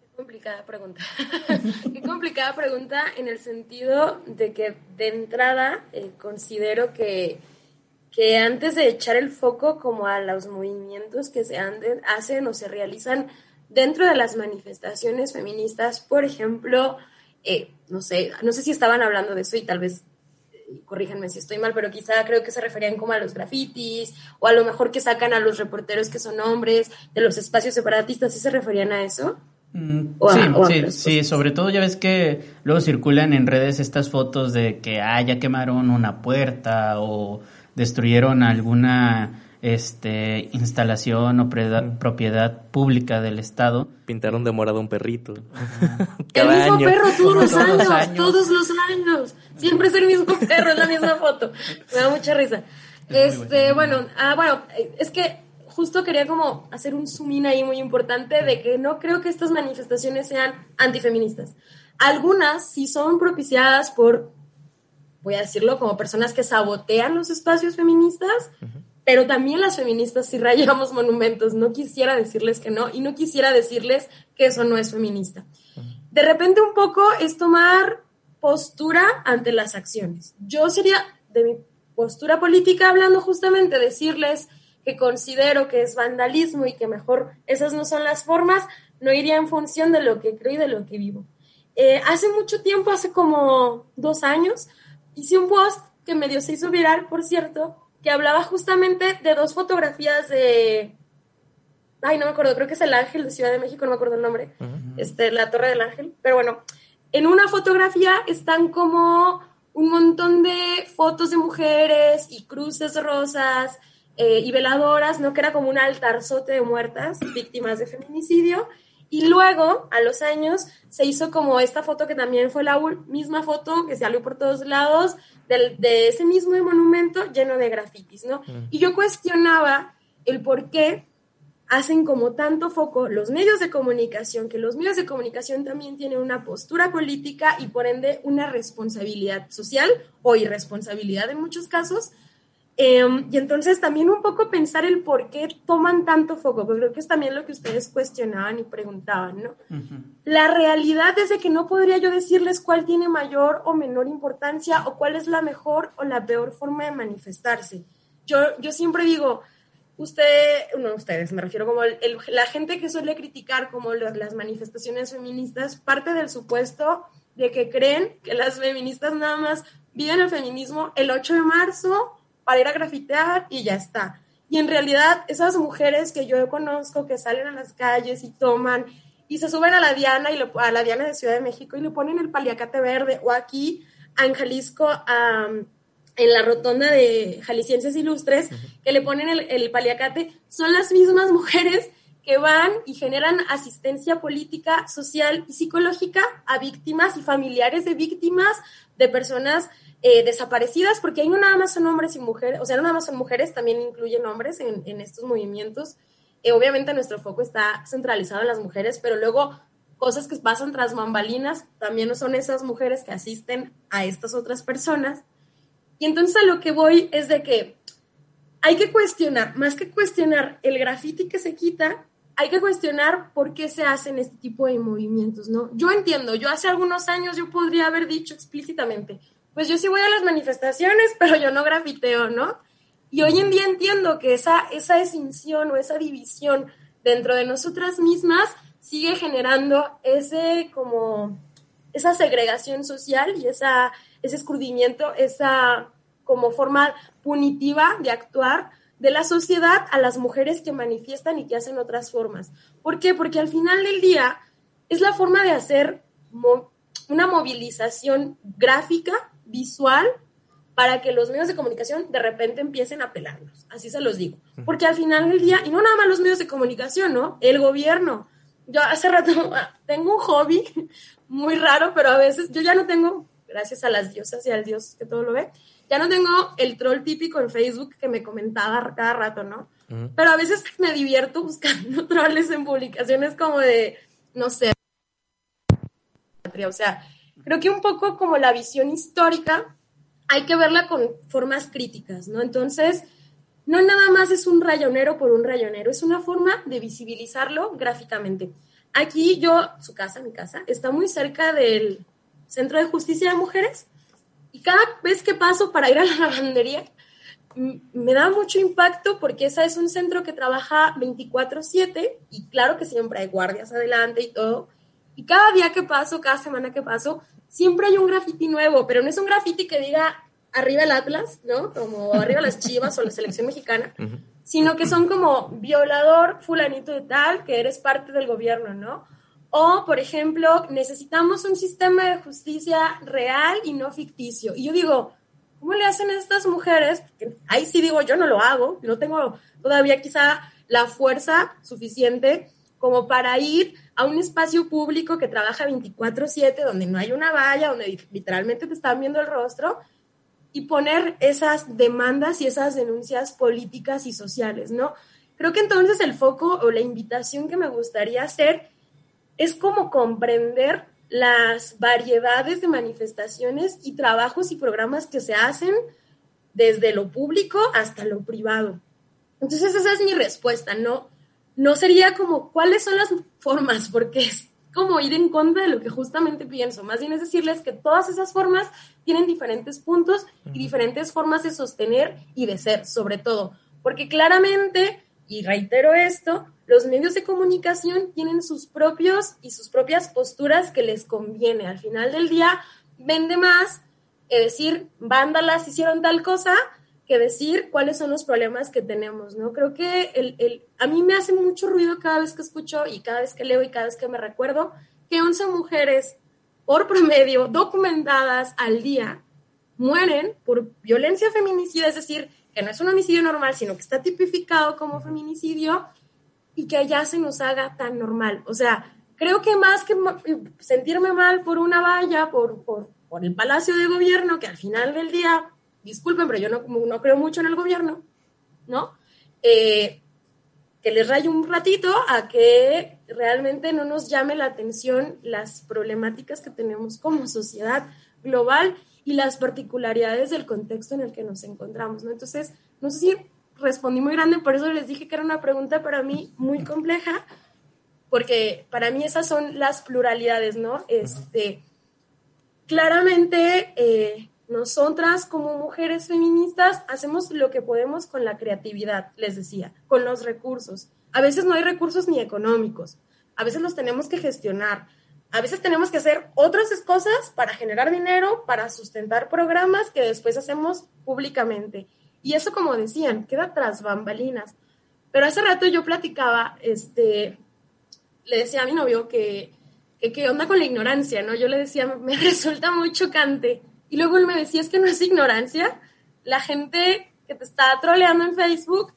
Qué complicada pregunta. Qué complicada pregunta en el sentido de que de entrada eh, considero que, que antes de echar el foco como a los movimientos que se hacen o se realizan dentro de las manifestaciones feministas, por ejemplo, eh, no sé, no sé si estaban hablando de eso y tal vez eh, corríjanme si estoy mal, pero quizá creo que se referían como a los grafitis o a lo mejor que sacan a los reporteros que son hombres de los espacios separatistas, ¿sí se referían a eso? Mm, sí, sí, sí, sobre todo ya ves que luego circulan en redes estas fotos de que ah, ya quemaron una puerta o destruyeron alguna este, instalación o propiedad pública del Estado. Pintaron de morado un perrito. el mismo perro todos, los, años, todos los años. Siempre es el mismo perro, es la misma foto. Me da mucha risa. este, bueno, ah, bueno, es que justo quería como hacer un zoom in ahí muy importante de que no creo que estas manifestaciones sean antifeministas. Algunas sí son propiciadas por, voy a decirlo, como personas que sabotean los espacios feministas pero también las feministas si rayamos monumentos. No quisiera decirles que no y no quisiera decirles que eso no es feminista. De repente un poco es tomar postura ante las acciones. Yo sería, de mi postura política hablando justamente, decirles que considero que es vandalismo y que mejor esas no son las formas, no iría en función de lo que creo y de lo que vivo. Eh, hace mucho tiempo, hace como dos años, hice un post que medio se hizo viral, por cierto, que hablaba justamente de dos fotografías de... Ay, no me acuerdo, creo que es el Ángel de Ciudad de México, no me acuerdo el nombre, este, la Torre del Ángel, pero bueno, en una fotografía están como un montón de fotos de mujeres y cruces rosas eh, y veladoras, ¿no? Que era como un altarzote de muertas, víctimas de feminicidio. Y luego, a los años, se hizo como esta foto que también fue la misma foto que salió por todos lados de, ese mismo monumento lleno de grafitis, ¿no? Mm. Y yo cuestionaba el por qué hacen como tanto foco los medios de comunicación, que los medios de comunicación también tienen una postura política y por ende una responsabilidad social o irresponsabilidad en muchos casos, Em, y entonces también un poco pensar el por qué toman tanto foco, porque creo que es también lo que ustedes cuestionaban y preguntaban, ¿no? La realidad es de que no podría yo decirles cuál tiene mayor o menor importancia o cuál es la mejor o la peor forma de manifestarse. Yo, yo siempre digo, usted, no ustedes, me refiero como la gente que suele criticar como las manifestaciones feministas, parte del supuesto de que creen que las feministas nada más viven el feminismo el 8 de marzo para ir a grafitear y ya está. Y en realidad esas mujeres que yo conozco que salen a las calles y toman y se suben a la Diana y a la Diana de Ciudad de México y le ponen el paliacate verde o aquí en Jalisco en la rotonda de Jaliscienses Ilustres que le ponen el, el paliacate son las mismas mujeres que van y generan asistencia política, social y psicológica a víctimas y familiares de víctimas, de personas eh, desaparecidas, porque ahí no nada más son hombres y mujeres, o sea, no nada más son mujeres, también incluyen hombres en, estos movimientos. Eh, obviamente nuestro foco está centralizado en las mujeres, pero luego cosas que pasan tras bambalinas también son esas mujeres que asisten a estas otras personas. Y entonces a lo que voy es de que hay que cuestionar, más que cuestionar el grafiti que se quita, hay que cuestionar por qué se hacen este tipo de movimientos, ¿no? Yo entiendo, yo hace algunos años yo podría haber dicho explícitamente, pues yo sí voy a las manifestaciones, pero yo no grafiteo, ¿no? Y hoy en día entiendo que esa, esa extinción o esa división dentro de nosotras mismas sigue generando ese como esa segregación social y esa, ese escurrimiento, esa como forma punitiva de actuar de la sociedad a las mujeres que manifiestan y que hacen otras formas. ¿Por qué? Porque al final del día es la forma de hacer una movilización gráfica visual para que los medios de comunicación de repente empiecen a pelarnos. Así se los digo. Porque al final del día, y no nada más los medios de comunicación, ¿no? El gobierno. Yo hace rato tengo un hobby muy raro, pero a veces yo ya no tengo, gracias a las diosas y al dios que todo lo ve, ya no tengo el troll típico en Facebook que me comentaba cada rato, ¿no? Pero a veces me divierto buscando trolls en publicaciones como de, no sé, o sea, creo que un poco como la visión histórica hay que verla con formas críticas, ¿no? Entonces, no nada más es un rayonero por un rayonero, es una forma de visibilizarlo gráficamente. Aquí yo, su casa, mi casa, está muy cerca del Centro de Justicia de Mujeres y cada vez que paso para ir a la lavandería, me da mucho impacto porque ese es un centro que trabaja 24/7 y claro que siempre hay guardias adelante y todo, y cada día que paso, cada semana que paso, siempre hay un graffiti nuevo, pero no es un graffiti que diga arriba el Atlas, ¿no? Como arriba las Chivas o la selección mexicana, sino que son como violador fulanito de tal, que eres parte del gobierno, ¿no? O, por ejemplo, necesitamos un sistema de justicia real y no ficticio. Y yo digo, ¿cómo le hacen a estas mujeres? ahí sí digo, yo no lo hago, no tengo todavía quizá la fuerza suficiente como para ir a un espacio público que trabaja 24/7, donde no hay una valla, donde literalmente te están viendo el rostro, y poner esas demandas y esas denuncias políticas y sociales, ¿no? Creo que entonces el foco o la invitación que me gustaría hacer es como comprender las variedades de manifestaciones y trabajos y programas que se hacen desde lo público hasta lo privado. Entonces esa es mi respuesta, ¿no? No sería como cuáles son las formas, porque es como ir en contra de lo que justamente pienso. Más bien es decirles que todas esas formas tienen diferentes puntos y diferentes formas de sostener y de ser, sobre todo. Porque claramente, y reitero esto, los medios de comunicación tienen sus propios y sus propias posturas que les conviene. Al final del día, vende más es decir, vándalas hicieron tal cosa que decir cuáles son los problemas que tenemos, ¿no? Creo que el, el, a mí me hace mucho ruido cada vez que escucho y cada vez que leo y cada vez que me recuerdo que 11 mujeres por promedio documentadas al día mueren por violencia feminicida, es decir, que no es un homicidio normal, sino que está tipificado como feminicidio y que ya se nos haga tan normal. O sea, creo que más que sentirme mal por una valla, por, por, por el Palacio de Gobierno, que al final del día disculpen, pero yo no, no creo mucho en el gobierno, ¿no? Eh, que les raye un ratito a que realmente no nos llame la atención las problemáticas que tenemos como sociedad global y las particularidades del contexto en el que nos encontramos, ¿no? Entonces, No sé si respondí muy grande, por eso les dije que era una pregunta para mí muy compleja, porque para mí esas son las pluralidades, ¿no? Este, claramente, eh, nosotras como mujeres feministas hacemos lo que podemos con la creatividad, les decía, con los recursos. A veces no hay recursos ni económicos, a veces los tenemos que gestionar, a veces tenemos que hacer otras cosas para generar dinero, para sustentar programas que después hacemos públicamente. Y eso, como decían, queda tras bambalinas. Pero hace rato yo platicaba, este, le decía a mi novio que, que qué onda con la ignorancia, ¿no? Yo le decía, me resulta muy chocante. Y luego él me decía, es que no es ignorancia. La gente que te está troleando en Facebook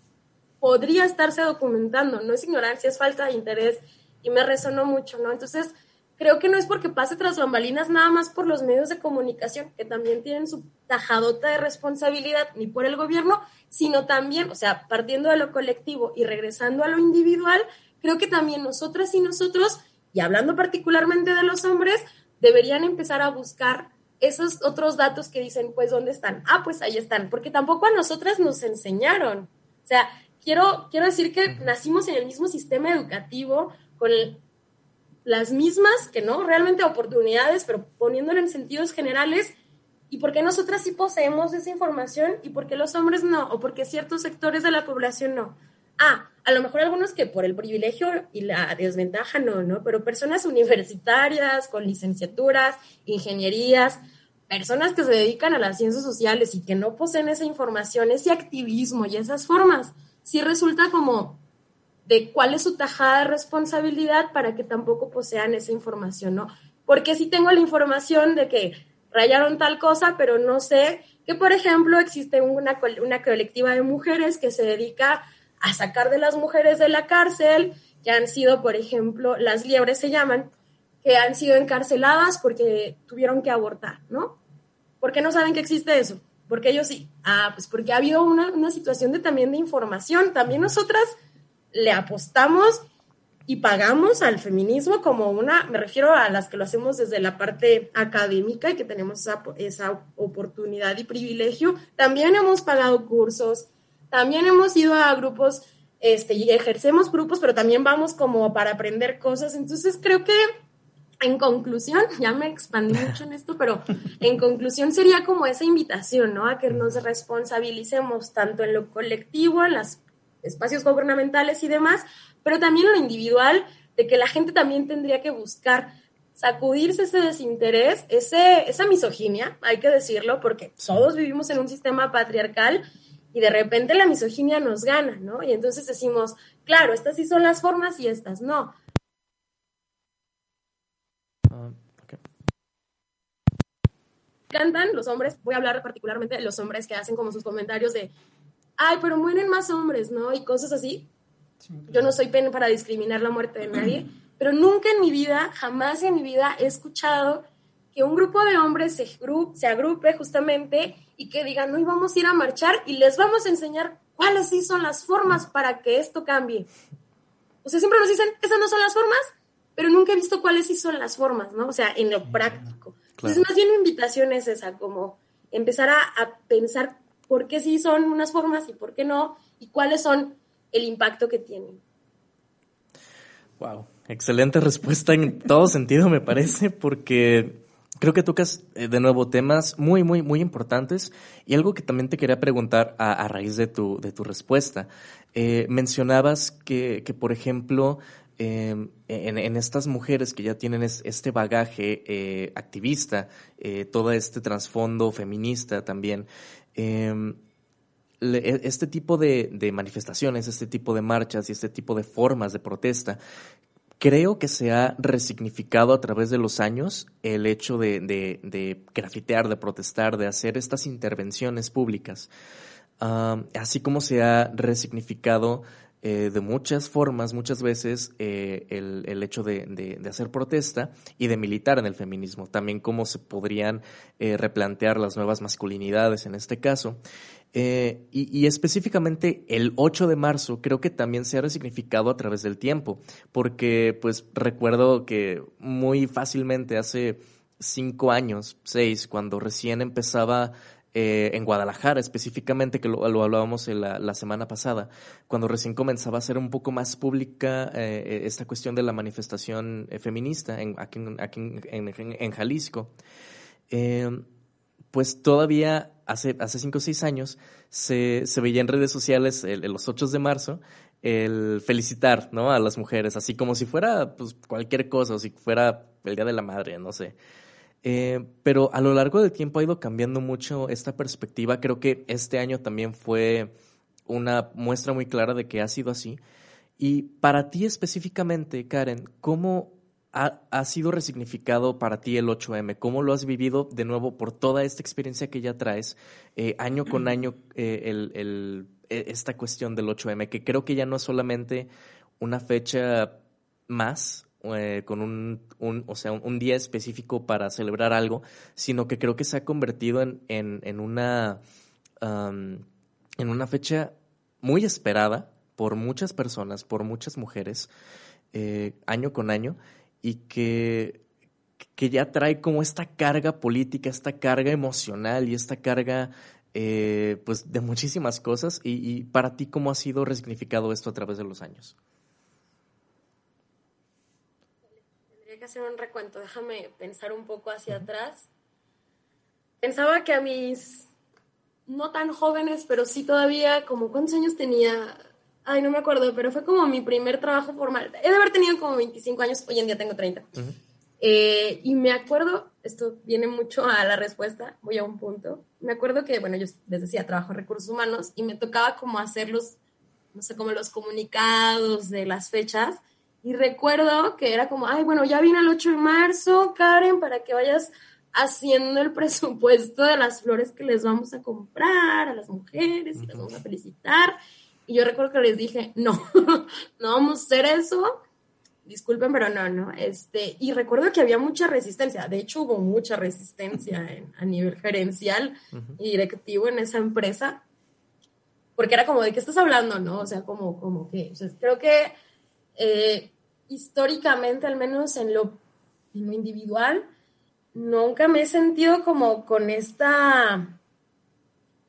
podría estarse documentando. No es ignorancia, es falta de interés. Y me resonó mucho, ¿no? Entonces, creo que no es porque pase tras bambalinas nada más por los medios de comunicación, que también tienen su tajadota de responsabilidad, ni por el gobierno, sino también, o sea, partiendo de lo colectivo y regresando a lo individual, creo que también nosotras y nosotros, y hablando particularmente de los hombres, deberían empezar a buscar esos otros datos que dicen, pues, ¿dónde están? Ah, pues ahí están, porque tampoco a nosotras nos enseñaron. O sea, quiero, quiero decir que nacimos en el mismo sistema educativo, con el, las mismas, que no, realmente oportunidades, pero poniéndolo en sentidos generales, y por qué nosotras sí poseemos esa información y por qué los hombres no, o por qué ciertos sectores de la población no. Ah, a lo mejor algunos que por el privilegio y la desventaja no, ¿no? Pero personas universitarias, con licenciaturas, ingenierías, personas que se dedican a las ciencias sociales y que no poseen esa información, ese activismo y esas formas, sí resulta como de cuál es su tajada de responsabilidad para que tampoco posean esa información, ¿no? Porque si tengo la información de que rayaron tal cosa, pero no sé que, por ejemplo, existe una, una colectiva de mujeres que se dedica a sacar de las mujeres de la cárcel, que han sido, por ejemplo, las liebres se llaman, que han sido encarceladas porque tuvieron que abortar, ¿no? ¿Por qué no saben que existe eso? Porque ellos sí. Ah, pues porque ha habido una, una situación de también de información. También nosotras le apostamos y pagamos al feminismo como una, me refiero a las que lo hacemos desde la parte académica y que tenemos esa, oportunidad y privilegio, también hemos pagado cursos, también hemos ido a grupos, este, y ejercemos grupos, pero también vamos como para aprender cosas. Entonces creo que en conclusión, ya me expandí mucho en esto, pero en conclusión sería como esa invitación, ¿no? A que nos responsabilicemos tanto en lo colectivo, en las espacios gubernamentales y demás, pero también en lo individual, de que la gente también tendría que buscar sacudirse ese desinterés, ese, esa misoginia, hay que decirlo, porque todos vivimos en un sistema patriarcal y de repente la misoginia nos gana, ¿no? Y entonces decimos, claro, estas sí son las formas y estas no. Ah, Cantan los hombres, voy a hablar particularmente de los hombres que hacen como sus comentarios de, ay, pero mueren más hombres, ¿no? Y cosas así. Yo no soy pena para discriminar la muerte de nadie, pero nunca en mi vida, jamás en mi vida he escuchado que un grupo de hombres se, se agrupe justamente y que digan, hoy vamos a ir a marchar y les vamos a enseñar cuáles sí son las formas para que esto cambie. O sea, siempre nos dicen, esas no son las formas, pero nunca he visto cuáles sí son las formas, ¿no? O sea, en lo práctico. Entonces, más bien mi invitación es esa, como empezar a, a pensar por qué sí son unas formas y por qué no, y cuáles son el impacto que tienen. Wow, excelente respuesta en todo sentido me parece, porque creo que tocas eh, de nuevo temas muy, muy, muy importantes y algo que también te quería preguntar a, raíz de tu, de tu respuesta. Eh, mencionabas que, que, por ejemplo, em, en, estas mujeres que ya tienen este bagaje eh, activista, todo este trasfondo feminista también, Em, e, este tipo de, manifestaciones, este tipo de marchas y este tipo de formas de protesta, creo que se ha resignificado a través de los años el hecho de, grafitear, de protestar, de hacer estas intervenciones públicas, así como se ha resignificado eh, de muchas formas, muchas veces, eh, el, hecho de, hacer protesta y de militar en el feminismo. También cómo se podrían eh, replantear las nuevas masculinidades en este caso. Y, y, específicamente el 8 de marzo creo que también se ha resignificado a través del tiempo, porque pues recuerdo que muy fácilmente hace cinco años, seis, cuando recién empezaba eh, en Guadalajara específicamente, que lo, hablábamos la, semana pasada, cuando recién comenzaba a ser un poco más pública eh, esta cuestión de la manifestación eh, feminista aquí, en, Jalisco, pues todavía hace, hace cinco o seis años se, veía en redes sociales los 8 de marzo el felicitar ¿no? a las mujeres, así como si fuera pues, cualquier cosa, o si fuera el Día de la Madre, no sé. Eh, pero a lo largo del tiempo ha ido cambiando mucho esta perspectiva. Creo que este año también fue una muestra muy clara de que ha sido así. Y para ti específicamente, Karen, ¿cómo ha, sido resignificado para ti el 8M? ¿Cómo lo has vivido de nuevo por toda esta experiencia que ya traes eh, año con año eh, e, esta cuestión del 8M? Que creo que ya no es solamente una fecha más eh, con un, un, o sea, un, día específico para celebrar algo, sino que creo que se ha convertido en, en, una, en una fecha muy esperada por muchas personas, por muchas mujeres, año con año, y que, que ya trae como esta carga política, esta carga emocional y esta carga eh, pues de muchísimas cosas. Y, y, para ti, ¿cómo ha sido resignificado esto a través de los años? que hacer un recuento, déjame pensar un poco hacia atrás. Pensaba que a mis, no tan jóvenes, pero sí todavía, como cuántos años tenía, ay, no me acuerdo, pero fue como mi primer trabajo formal. He de haber tenido como 25 años, hoy en día tengo 30. Eh, y me acuerdo, esto viene mucho a la respuesta, voy a un punto. Me acuerdo que, bueno, yo les decía, trabajo en recursos humanos y me tocaba como hacer los, no sé, como los comunicados de las fechas y recuerdo que era como, ay, bueno, ya viene el 8 de marzo, Karen, para que vayas haciendo el presupuesto de las flores que les vamos a comprar a las mujeres y las vamos a felicitar. Y yo recuerdo que les dije, no, no vamos a hacer eso. Disculpen, pero no, no. Este, y recuerdo que había mucha resistencia. De hecho, hubo mucha resistencia a nivel gerencial y directivo en esa empresa. Porque era como, ¿de qué estás hablando? ¿No? O sea, como, como que, o sea, creo que eh, históricamente, al menos en lo, individual, nunca me he sentido como con esta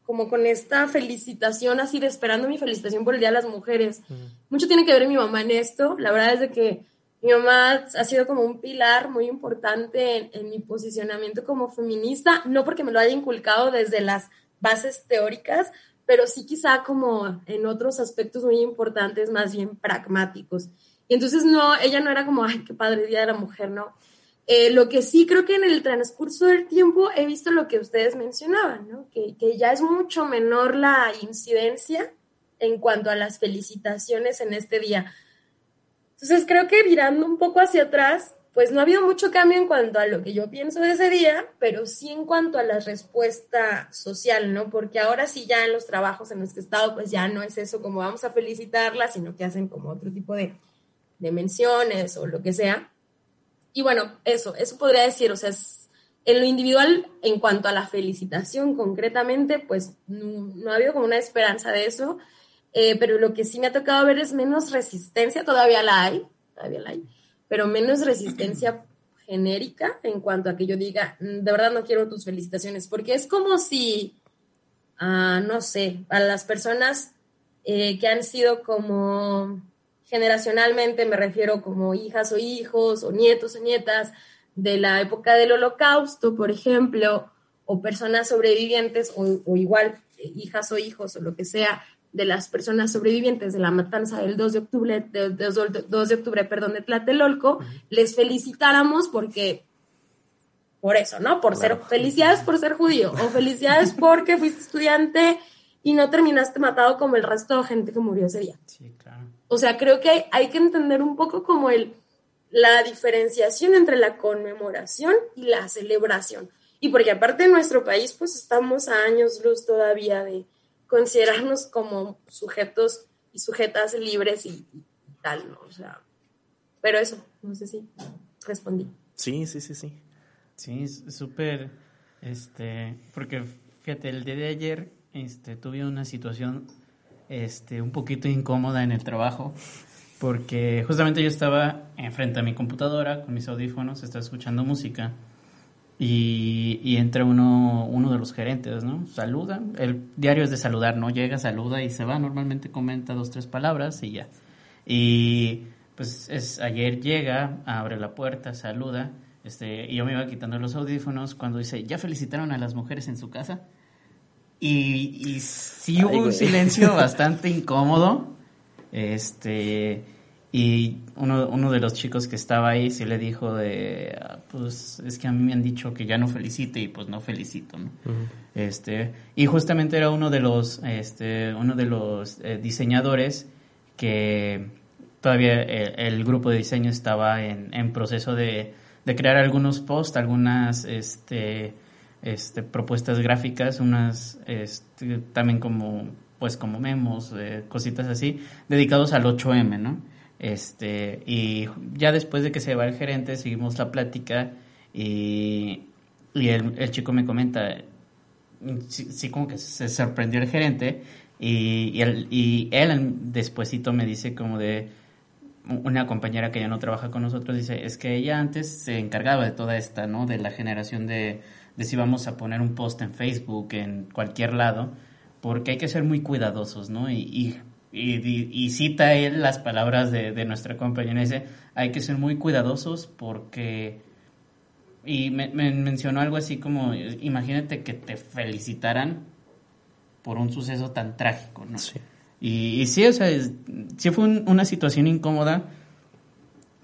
como con esta felicitación así de esperando mi felicitación por el Día de las Mujeres. Mucho tiene que ver mi mamá en esto. La verdad es de que mi mamá ha sido como un pilar muy importante en, mi posicionamiento como feminista, no porque me lo haya inculcado desde las bases teóricas, pero sí quizá como en otros aspectos muy importantes, más bien pragmáticos. Y entonces no, ella no era como, ay, qué padre Día de la Mujer, no. Eh, lo que sí creo que en el transcurso del tiempo he visto lo que ustedes mencionaban, ¿no? Que, que ya es mucho menor la incidencia en cuanto a las felicitaciones en este día. Entonces creo que mirando un poco hacia atrás, pues no ha habido mucho cambio en cuanto a lo que yo pienso de ese día, pero sí en cuanto a la respuesta social, ¿no? Porque ahora sí ya en los trabajos en los que he estado, pues ya no es eso como vamos a felicitarla, sino que hacen como otro tipo de, de menciones o lo que sea. Y bueno, eso, eso podría decir, o sea, en lo individual, en cuanto a la felicitación concretamente, pues no, ha habido como una esperanza de eso, eh, pero lo que sí me ha tocado ver es menos resistencia, todavía la hay, todavía la hay pero menos resistencia genérica en cuanto a que yo diga, mm, de verdad no quiero tus felicitaciones, porque es como si, ah, no sé, a las personas eh, que han sido como generacionalmente, me refiero como hijas o hijos o nietos o nietas de la época del holocausto, por ejemplo, o personas sobrevivientes o, o igual hijas o hijos o lo que sea, de las personas sobrevivientes de la matanza del 2 de octubre, de, 2 de octubre, perdón, de Tlatelolco, les felicitáramos porque, por eso, ¿no? Por ser, felicidades por ser judío, o felicidades porque fuiste estudiante y no terminaste matado como el resto de gente que murió ese día. Sí. O sea, creo que hay, que entender un poco como el, la diferenciación entre la conmemoración y la celebración. Y porque aparte en nuestro país, pues estamos a años luz todavía de, considerarnos como sujetos y sujetas libres y, tal, ¿no? O sea, pero eso, no sé si respondí. Sí, sí, sí, sí. Sí, súper, este, porque fíjate, el día de ayer, este, tuve una situación, este, un poquito incómoda en el trabajo, porque justamente yo estaba enfrente a mi computadora con mis audífonos, estaba escuchando música, y, y entra uno, uno de los gerentes, ¿no? Saluda, el diario es de saludar, ¿no? Llega, saluda y se va, normalmente comenta dos, tres palabras y ya. Y pues es, ayer llega, abre la puerta, saluda, este, y yo me iba quitando los audífonos cuando dice, ¿ya felicitaron a las mujeres en su casa? Y, y sí hubo un silencio bastante incómodo, este, y uno, uno de los chicos que estaba ahí sí le dijo de, ah, pues es que a mí me han dicho que ya no felicite y pues no felicito, ¿no? Este, y justamente era uno de los, este, uno de los eh, diseñadores que todavía el, el, grupo de diseño estaba en, en proceso de, de, crear algunos posts, algunas, este, este, propuestas gráficas, unas, este, también como, pues como memos, eh, cositas así, dedicados al 8M, ¿no? Este, y ya después de que se va el gerente, seguimos la plática y, y el, chico me comenta, sí, como que se sorprendió el gerente y, y, él despuesito me dice como de una compañera que ya no trabaja con nosotros, dice, es que ella antes se encargaba de toda esta, ¿no? De la generación de, de si vamos a poner un post en Facebook, en cualquier lado, porque hay que ser muy cuidadosos, ¿no? Y, y y, y, y, cita él las palabras de, de, nuestra compañera, dice, hay que ser muy cuidadosos porque... Y me, me, mencionó algo así como, imagínate que te felicitaran por un suceso tan trágico, ¿no? Sí. Y, y sí, o sea, es, sí fue un, una situación incómoda,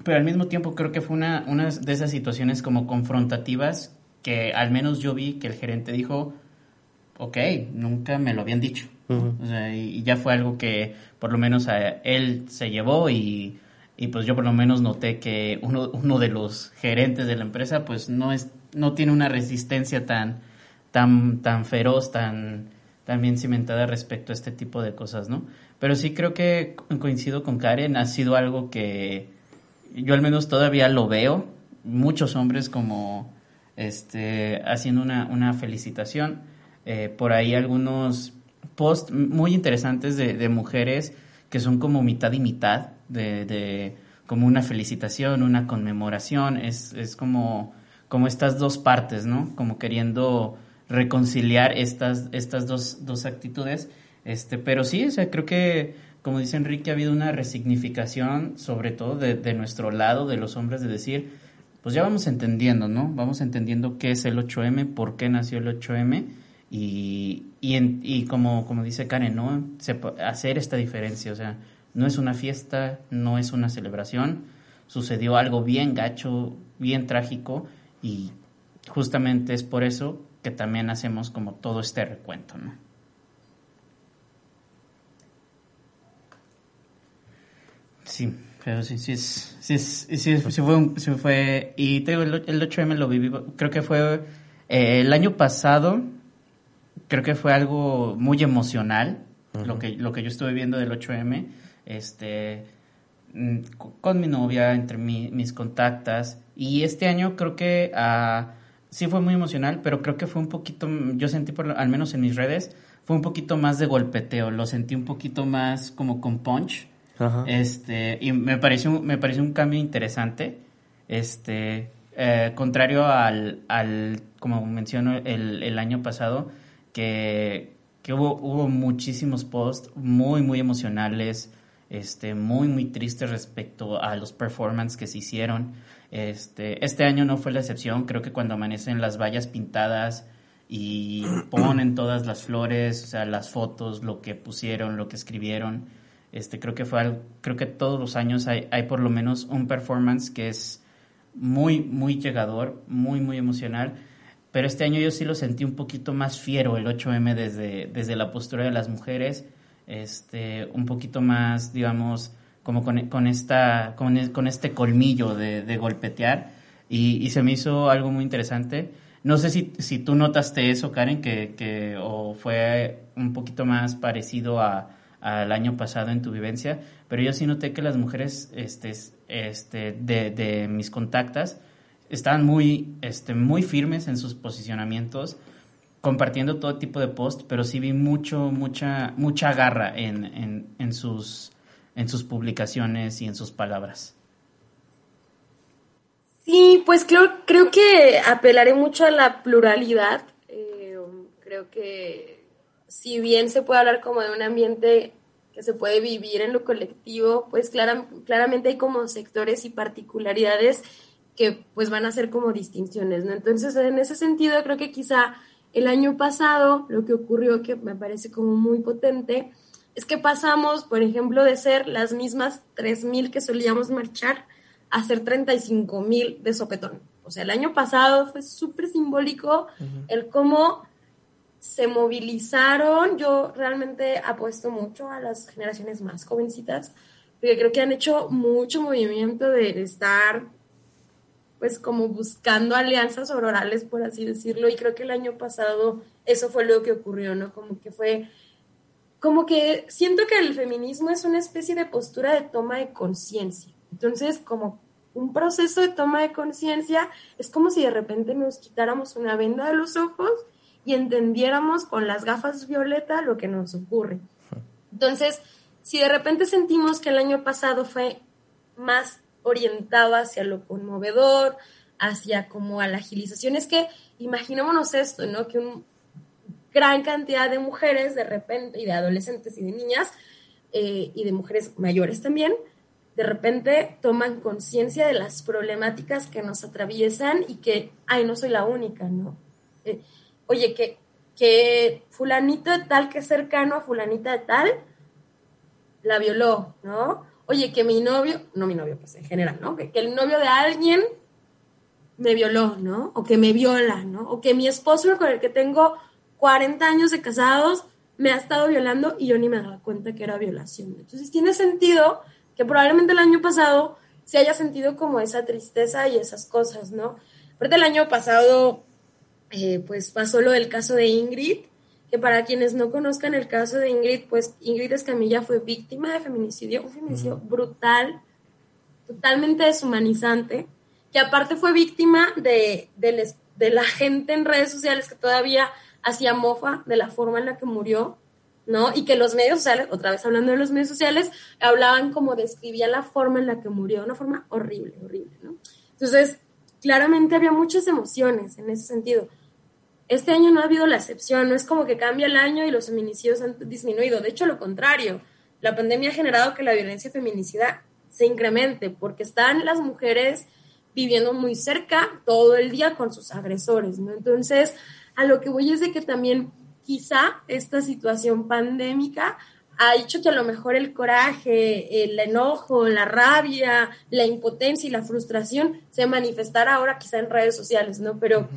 pero al mismo tiempo creo que fue una, una de esas situaciones como confrontativas que al menos yo vi que el gerente dijo, ok, nunca me lo habían dicho. Uh -huh. o sea, y, ya fue algo que por lo menos a él se llevó y, y, pues yo por lo menos noté que uno, uno de los gerentes de la empresa pues no es no tiene una resistencia tan tan tan feroz, tan tan bien cimentada respecto a este tipo de cosas, ¿no? Pero sí creo que coincido con Karen, ha sido algo que yo al menos todavía lo veo, muchos hombres como este haciendo una, una felicitación, eh, por ahí algunos posts muy interesantes de, de, mujeres que son como mitad y mitad, de, de como una felicitación, una conmemoración, es, es como, como estas dos partes, ¿no? Como queriendo reconciliar estas, estas dos, dos actitudes. Este, pero sí, o sea, creo que, como dice Enrique, ha habido una resignificación, sobre todo de, de nuestro lado, de los hombres, de decir, pues ya vamos entendiendo, ¿no? Vamos entendiendo qué es el 8M, por qué nació el 8M y, y, en, y como, como dice Karen, ¿no? Se, hacer esta diferencia, o sea, no es una fiesta, no es una celebración, sucedió algo bien gacho, bien trágico y justamente es por eso que también hacemos como todo este recuento, ¿no? Sí, pero sí, sí, es, sí, es, sí, sí, fue, un, sí fue, y te digo, el, el 8M lo viví, creo que fue eh, el año pasado, creo que fue algo muy emocional, uh -huh. lo, que, lo que yo estuve viendo del 8M, este, mm, con mi novia, entre mi, mis contactas, y este año creo que uh, sí fue muy emocional, pero creo que fue un poquito, yo sentí, por, al menos en mis redes, fue un poquito más de golpeteo, lo sentí un poquito más como con punch, este, y me pareció, me pareció un cambio interesante, este, eh, contrario al, al, como menciono, el, el año pasado, que, que hubo, hubo, muchísimos posts muy, muy emocionales, este, muy, muy tristes respecto a los performances que se hicieron. Este, este año no fue la excepción, creo que cuando amanecen las vallas pintadas y ponen todas las flores, o sea, las fotos, lo que pusieron, lo que escribieron, este, creo que fue algo, creo que todos los años hay, hay por lo menos un performance que es muy, muy llegador, muy, muy emocional pero este año yo sí lo sentí un poquito más fiero el 8M desde, desde la postura de las mujeres, este, un poquito más, digamos, como con, con esta, con, con, este colmillo de, de golpetear y, y, se me hizo algo muy interesante. No sé si, si tú notaste eso, Karen, que, que o fue un poquito más parecido a, al año pasado en tu vivencia, pero yo sí noté que las mujeres este, este, de, mis contactas, estaban muy, este, muy firmes en sus posicionamientos, compartiendo todo tipo de post, pero sí vi mucho, mucha, mucha garra en, en, en, sus, en sus publicaciones y en sus palabras. Sí, pues creo, creo que apelaré mucho a la pluralidad. Eh, creo que si bien se puede hablar como de un ambiente que se puede vivir en lo colectivo, pues claramente hay como sectores y particularidades que pues van a ser como distinciones, ¿no? Entonces, en ese sentido, creo que quizá el año pasado lo que ocurrió, que me parece como muy potente, es que pasamos, por ejemplo, de ser las mismas 3.000 que solíamos marchar a ser 35.000 de sopetón. O sea, el año pasado fue súper simbólico el cómo se movilizaron. Yo realmente apuesto mucho a las generaciones más jovencitas, porque creo que han hecho mucho movimiento de estar pues como buscando alianzas orales, por así decirlo, y creo que el año pasado eso fue lo que ocurrió, ¿no? Como que fue, como que siento que el feminismo es una especie de postura de toma de conciencia. Entonces, como un proceso de toma de conciencia, es como si de repente nos quitáramos una venda de los ojos y entendiéramos con las gafas violeta lo que nos ocurre. Entonces, si de repente sentimos que el año pasado fue más orientado hacia lo conmovedor, hacia como a la agilización. Es que imaginémonos esto, ¿no? Que una gran cantidad de mujeres de repente, y de adolescentes y de niñas, eh, y de mujeres mayores también, de repente toman conciencia de las problemáticas que nos atraviesan y que, ay, no soy la única, ¿no? Eh, oye, que, que fulanito de tal que es cercano a fulanita de tal, la violó, ¿no? oye, que mi novio, no mi novio, pues en general, ¿no? Que, el novio de alguien me violó, ¿no? O que me viola, ¿no? O que mi esposo con el que tengo 40 años de casados me ha estado violando y yo ni me daba cuenta que era violación. Entonces tiene sentido que probablemente el año pasado se haya sentido como esa tristeza y esas cosas, ¿no? Aparte el año pasado, eh, pues pasó lo del caso de Ingrid, que para quienes no conozcan el caso de Ingrid, pues Ingrid Escamilla fue víctima de feminicidio, un feminicidio brutal, totalmente deshumanizante, que aparte fue víctima de, de, la gente en redes sociales que todavía hacía mofa de la forma en la que murió, ¿no? Y que los medios sociales, otra vez hablando de los medios sociales, hablaban como describían la forma en la que murió, una forma horrible, horrible, ¿no? Entonces, claramente había muchas emociones en ese sentido. Este año no ha habido la excepción, no es como que cambia el año y los feminicidios han disminuido, de hecho lo contrario, la pandemia ha generado que la violencia feminicida se incremente porque están las mujeres viviendo muy cerca todo el día con sus agresores, ¿no? Entonces, a lo que voy es de que también quizá esta situación pandémica ha hecho que a lo mejor el coraje, el enojo, la rabia, la impotencia y la frustración se manifestara ahora quizá en redes sociales, ¿no? Pero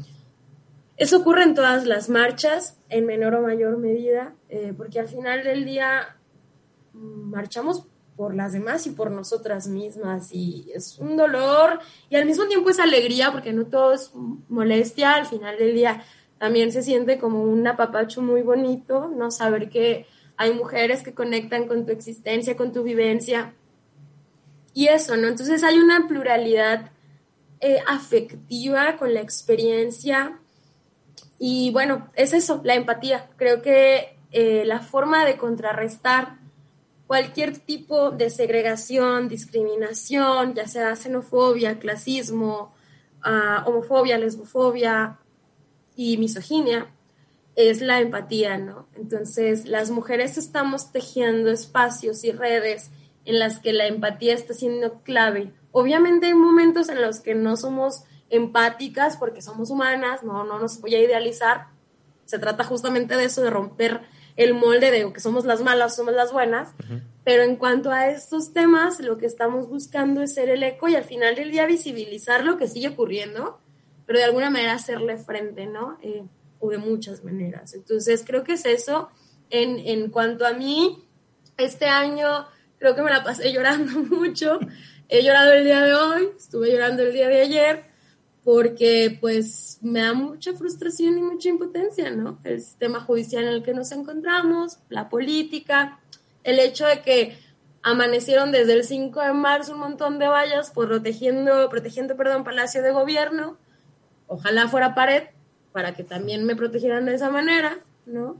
eso ocurre en todas las marchas, en menor o mayor medida, eh, porque al final del día mm, marchamos por las demás y por nosotras mismas y es un dolor y al mismo tiempo es alegría porque no todo es molestia, al final del día también se siente como un apapacho muy bonito, no saber que hay mujeres que conectan con tu existencia, con tu vivencia y eso, ¿no? Entonces hay una pluralidad eh, afectiva con la experiencia y bueno, es eso, la empatía. Creo que eh, la forma de contrarrestar cualquier tipo de segregación, discriminación, ya sea xenofobia, clasismo, ah, homofobia, lesbofobia y misoginia, es la empatía, ¿no? Entonces, las mujeres estamos tejiendo espacios y redes en las que la empatía está siendo clave. Obviamente hay momentos en los que no somos empáticas porque somos humanas, no, no nos voy a idealizar. Se trata justamente de eso, de romper el molde de que somos las malas, somos las buenas. Pero en cuanto a estos temas, lo que estamos buscando es ser el eco y al final del día visibilizar lo que sigue ocurriendo, pero de alguna manera hacerle frente, ¿no? Eh, o de muchas maneras. Entonces, creo que es eso. En, en cuanto a mí, este año creo que me la pasé llorando mucho. He llorado el día de hoy, estuve llorando el día de ayer porque pues me da mucha frustración y mucha impotencia, ¿no? El sistema judicial en el que nos encontramos, la política, el hecho de que amanecieron desde el 5 de marzo un montón de vallas protegiendo, protegiendo, perdón, Palacio de Gobierno, ojalá fuera pared, para que también me protegieran de esa manera, ¿no?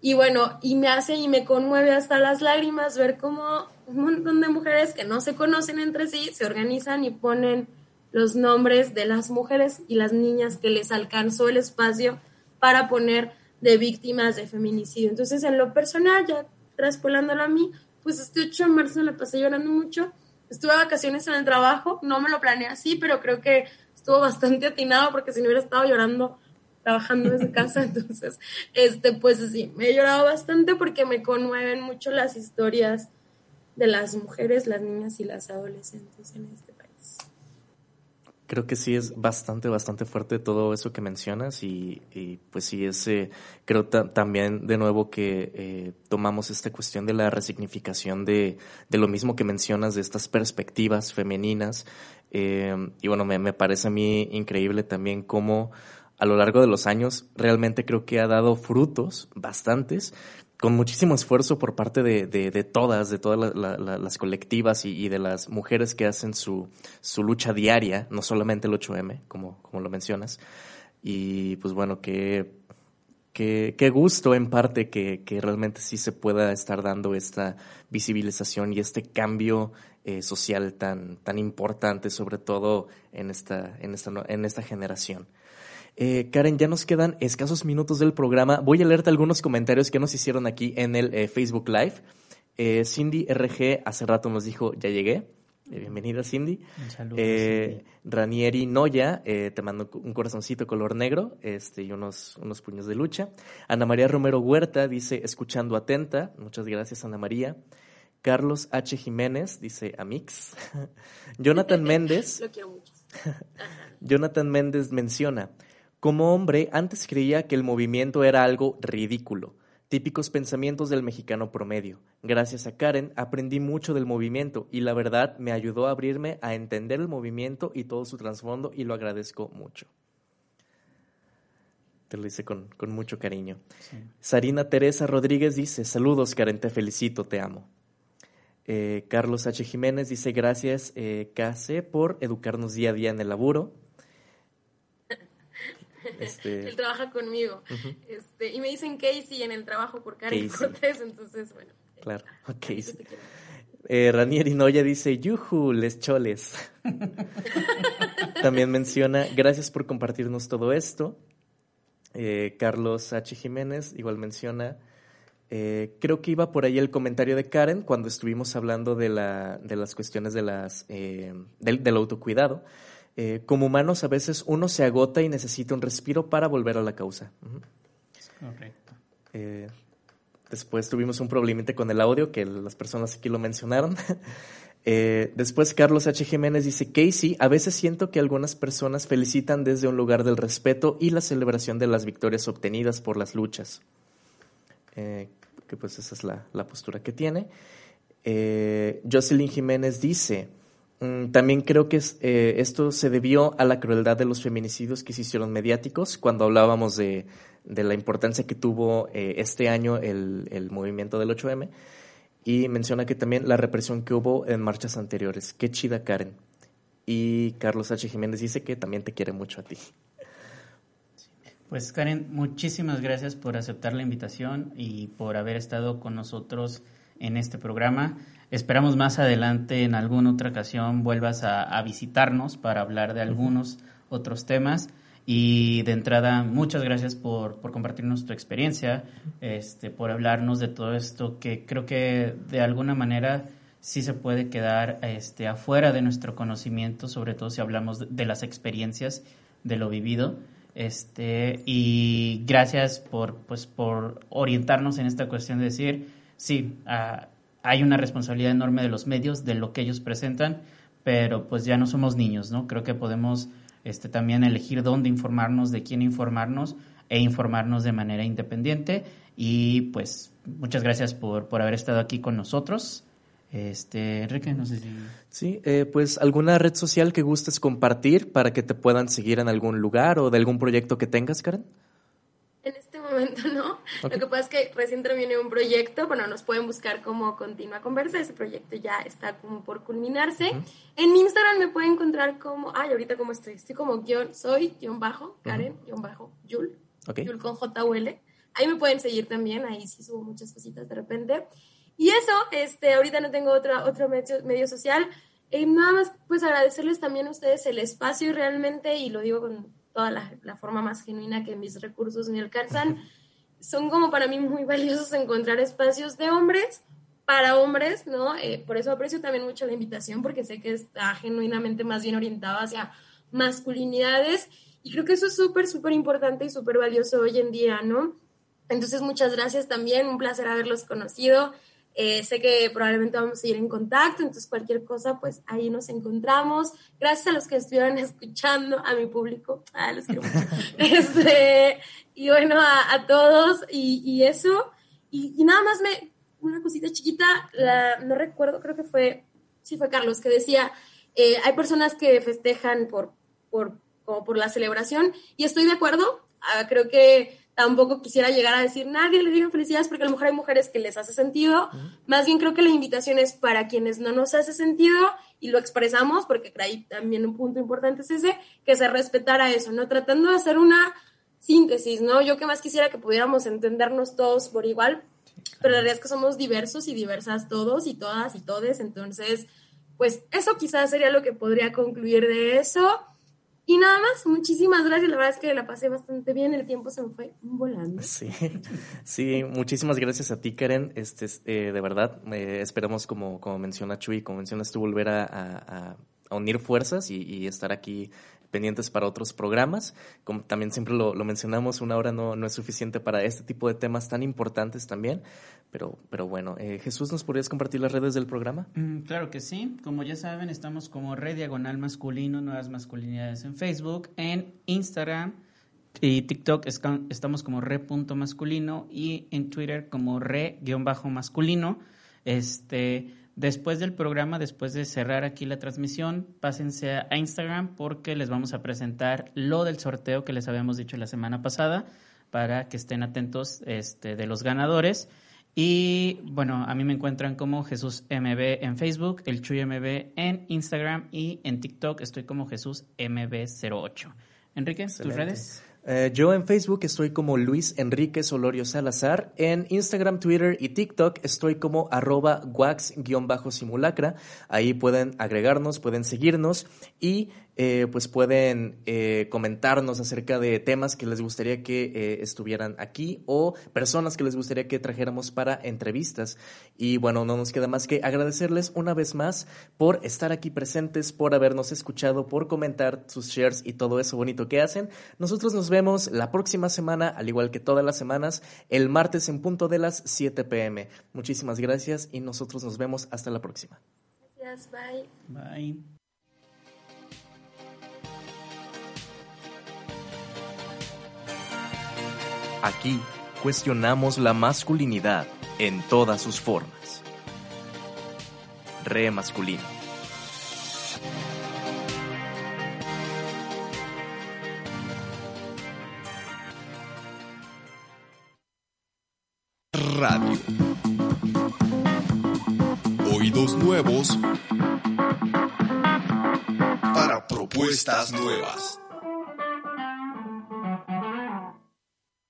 Y bueno, y me hace y me conmueve hasta las lágrimas ver cómo un montón de mujeres que no se conocen entre sí se organizan y ponen los nombres de las mujeres y las niñas que les alcanzó el espacio para poner de víctimas de feminicidio. Entonces, en lo personal, ya traspolándolo a mí, pues este 8 de marzo la pasé llorando mucho. Estuve de vacaciones en el trabajo, no me lo planeé así, pero creo que estuvo bastante atinado porque si no hubiera estado llorando trabajando desde casa, entonces, este, pues sí, me he llorado bastante porque me conmueven mucho las historias de las mujeres, las niñas y las adolescentes en este. Creo que sí es bastante, bastante fuerte todo eso que mencionas y, pues sí es, eh, creo también de nuevo que eh, tomamos esta cuestión de la resignificación de, de, lo mismo que mencionas, de estas perspectivas femeninas eh, y bueno, me, me, parece a mí increíble también cómo a lo largo de los años realmente creo que ha dado frutos bastantes con muchísimo esfuerzo por parte de, de, todas, de todas las colectivas y, de las mujeres que hacen su, su lucha diaria, no solamente el 8M, como, como lo mencionas. Y pues bueno, qué, qué, gusto en parte que, que, realmente sí se pueda estar dando esta visibilización y este cambio eh, social tan, tan importante, sobre todo en esta, en esta, en esta generación. Eh, Karen, ya nos quedan escasos minutos del programa. Voy a leerte algunos comentarios que nos hicieron aquí en el eh, Facebook Live. Eh, Cindy RG hace rato nos dijo, ya llegué. bienvenida, Cindy. Un saludo, Ranieri Noya, te mando un corazoncito color negro este, y unos, unos puños de lucha. Ana María Romero Huerta dice, escuchando atenta. Muchas gracias, Ana María. Carlos H. Jiménez dice, Amix. Jonathan Méndez. Lo quiero mucho. Jonathan Méndez menciona, como hombre, antes creía que el movimiento era algo ridículo, típicos pensamientos del mexicano promedio. Gracias a Karen aprendí mucho del movimiento y la verdad me ayudó a abrirme a entender el movimiento y todo su trasfondo y lo agradezco mucho. Te lo dice con, mucho cariño. Sarina Teresa Rodríguez dice, saludos Karen, te felicito, te amo. Eh, Carlos H. Jiménez dice, gracias eh, Case por educarnos día a día en el laburo. Este... Él trabaja conmigo. este, y me dicen Casey en el trabajo por Karen Cortés, entonces, bueno. Claro, Casey. Eh, Ranieri Noya dice, yuju, les choles. También menciona, gracias por compartirnos todo esto. Eh, Carlos H. Jiménez igual menciona, eh, creo que iba por ahí el comentario de Karen cuando estuvimos hablando de, la, de las cuestiones de las, eh, del, del, autocuidado. Eh, como humanos a veces uno se agota y necesita un respiro para volver a la causa. Correcto. Eh, después tuvimos un problemita con el audio, que las personas aquí lo mencionaron. Eh, después Carlos H. Jiménez dice, Casey, a veces siento que algunas personas felicitan desde un lugar del respeto y la celebración de las victorias obtenidas por las luchas. que pues esa es la, la postura que tiene. Jocelyn Jiménez dice, también creo que eh, esto se debió a la crueldad de los feminicidios que se hicieron mediáticos cuando hablábamos de, la importancia que tuvo eh, este año el, movimiento del 8M y menciona que también la represión que hubo en marchas anteriores. Qué chida Karen. Y Carlos H. Jiménez dice que también te quiere mucho a ti. Pues Karen, muchísimas gracias por aceptar la invitación y por haber estado con nosotros en este programa. Esperamos más adelante, en alguna otra ocasión, vuelvas a, visitarnos para hablar de algunos otros temas. Y de entrada, muchas gracias por, por, compartirnos tu experiencia, este, por hablarnos de todo esto que creo que de alguna manera sí se puede quedar este, afuera de nuestro conocimiento, sobre todo si hablamos de, las experiencias de lo vivido. Este, y gracias por, pues, por orientarnos en esta cuestión de decir, sí, a hay una responsabilidad enorme de los medios, de lo que ellos presentan, pero pues ya no somos niños, ¿no? Creo que podemos este, también elegir dónde informarnos, de quién informarnos e informarnos de manera independiente. Y pues muchas gracias por, por haber estado aquí con nosotros. Este, Enrique, no sé si... Sí, eh, pues alguna red social que gustes compartir para que te puedan seguir en algún lugar o de algún proyecto que tengas, Karen momento no. Lo que pasa es que recién terminé un proyecto, bueno, nos pueden buscar como Continua Conversa, ese proyecto ya está como por culminarse. En mi Instagram me pueden encontrar como, ay, ahorita como estoy, estoy como guion, soy guion bajo, Karen, guion bajo, Yul, Yul con J -U Ahí me pueden seguir también, ahí sí subo muchas cositas de repente. Y eso, este, ahorita no tengo otra, otro medio, medio social. eh, nada más, pues agradecerles también a ustedes el espacio realmente, y lo digo con toda la, la forma más genuina que mis recursos me alcanzan. Son como para mí muy valiosos encontrar espacios de hombres para hombres, ¿no? Eh, por eso aprecio también mucho la invitación, porque sé que está genuinamente más bien orientado hacia masculinidades, y creo que eso es súper, súper importante y súper valioso hoy en día, ¿no? Entonces, muchas gracias también, un placer haberlos conocido. Eh, sé que probablemente vamos a ir en contacto, entonces cualquier cosa, pues ahí nos encontramos. Gracias a los que estuvieron escuchando, a mi público, a los quiero mucho. Este, y bueno, a, todos, y, eso. Y, nada más me, una cosita chiquita, no recuerdo, creo que fue, sí fue Carlos, que decía, eh, hay personas que festejan por, por, como por la celebración, y estoy de acuerdo, ah, creo que tampoco quisiera llegar a decir nadie le diga felicidades porque a lo mejor hay mujeres que les hace sentido. Más bien creo que la invitación es para quienes no nos hace sentido y lo expresamos porque ahí también un punto importante es ese, que se respetara eso, ¿no? Tratando de hacer una síntesis, ¿no? Yo que más quisiera que pudiéramos entendernos todos por igual, pero la realidad es que somos diversos y diversas todos y todas y todes, entonces, pues eso quizás sería lo que podría concluir de eso. Y nada más, muchísimas gracias. La verdad es que la pasé bastante bien. El tiempo se me fue volando. Sí, sí, muchísimas gracias a ti, Karen. Este, eh, de verdad, eh, esperamos, como, como menciona Chuy, como mencionas tú, volver a, unir fuerzas y, estar aquí pendientes para otros programas. Como también siempre lo, mencionamos, una hora no, no, es suficiente para este tipo de temas tan importantes también. Pero, pero bueno, eh, Jesús, ¿nos podrías compartir las redes del programa? Mm, claro que sí. Como ya saben, estamos como Red Diagonal Masculino, Nuevas Masculinidades en Facebook, en Instagram y TikTok estamos como re.masculino y en Twitter como re-masculino. Este, después del programa, después de cerrar aquí la transmisión, pásense a Instagram porque les vamos a presentar lo del sorteo que les habíamos dicho la semana pasada para que estén atentos este, de los ganadores. Y bueno, a mí me encuentran como Jesús MB en Facebook, el Chuy MB en Instagram y en TikTok estoy como Jesús MB08. Enrique, tus redes. Eh, yo en Facebook estoy como Luis Enrique Solorio Salazar. En Instagram, Twitter y TikTok estoy como arroba wax-simulacra. Ahí pueden agregarnos, pueden seguirnos y eh, pues pueden eh, comentarnos acerca de temas que les gustaría que eh, estuvieran aquí o personas que les gustaría que trajéramos para entrevistas. Y bueno, no nos queda más que agradecerles una vez más por estar aquí presentes, por habernos escuchado, por comentar sus shares y todo eso bonito que hacen. Nosotros nos vemos la próxima semana, al igual que todas las semanas, el martes en punto de las 7 pm. Muchísimas gracias y nosotros nos vemos hasta la próxima. Gracias, bye. Bye. Aquí cuestionamos la masculinidad en todas sus formas. Re masculino. Radio. Oídos nuevos para propuestas nuevas.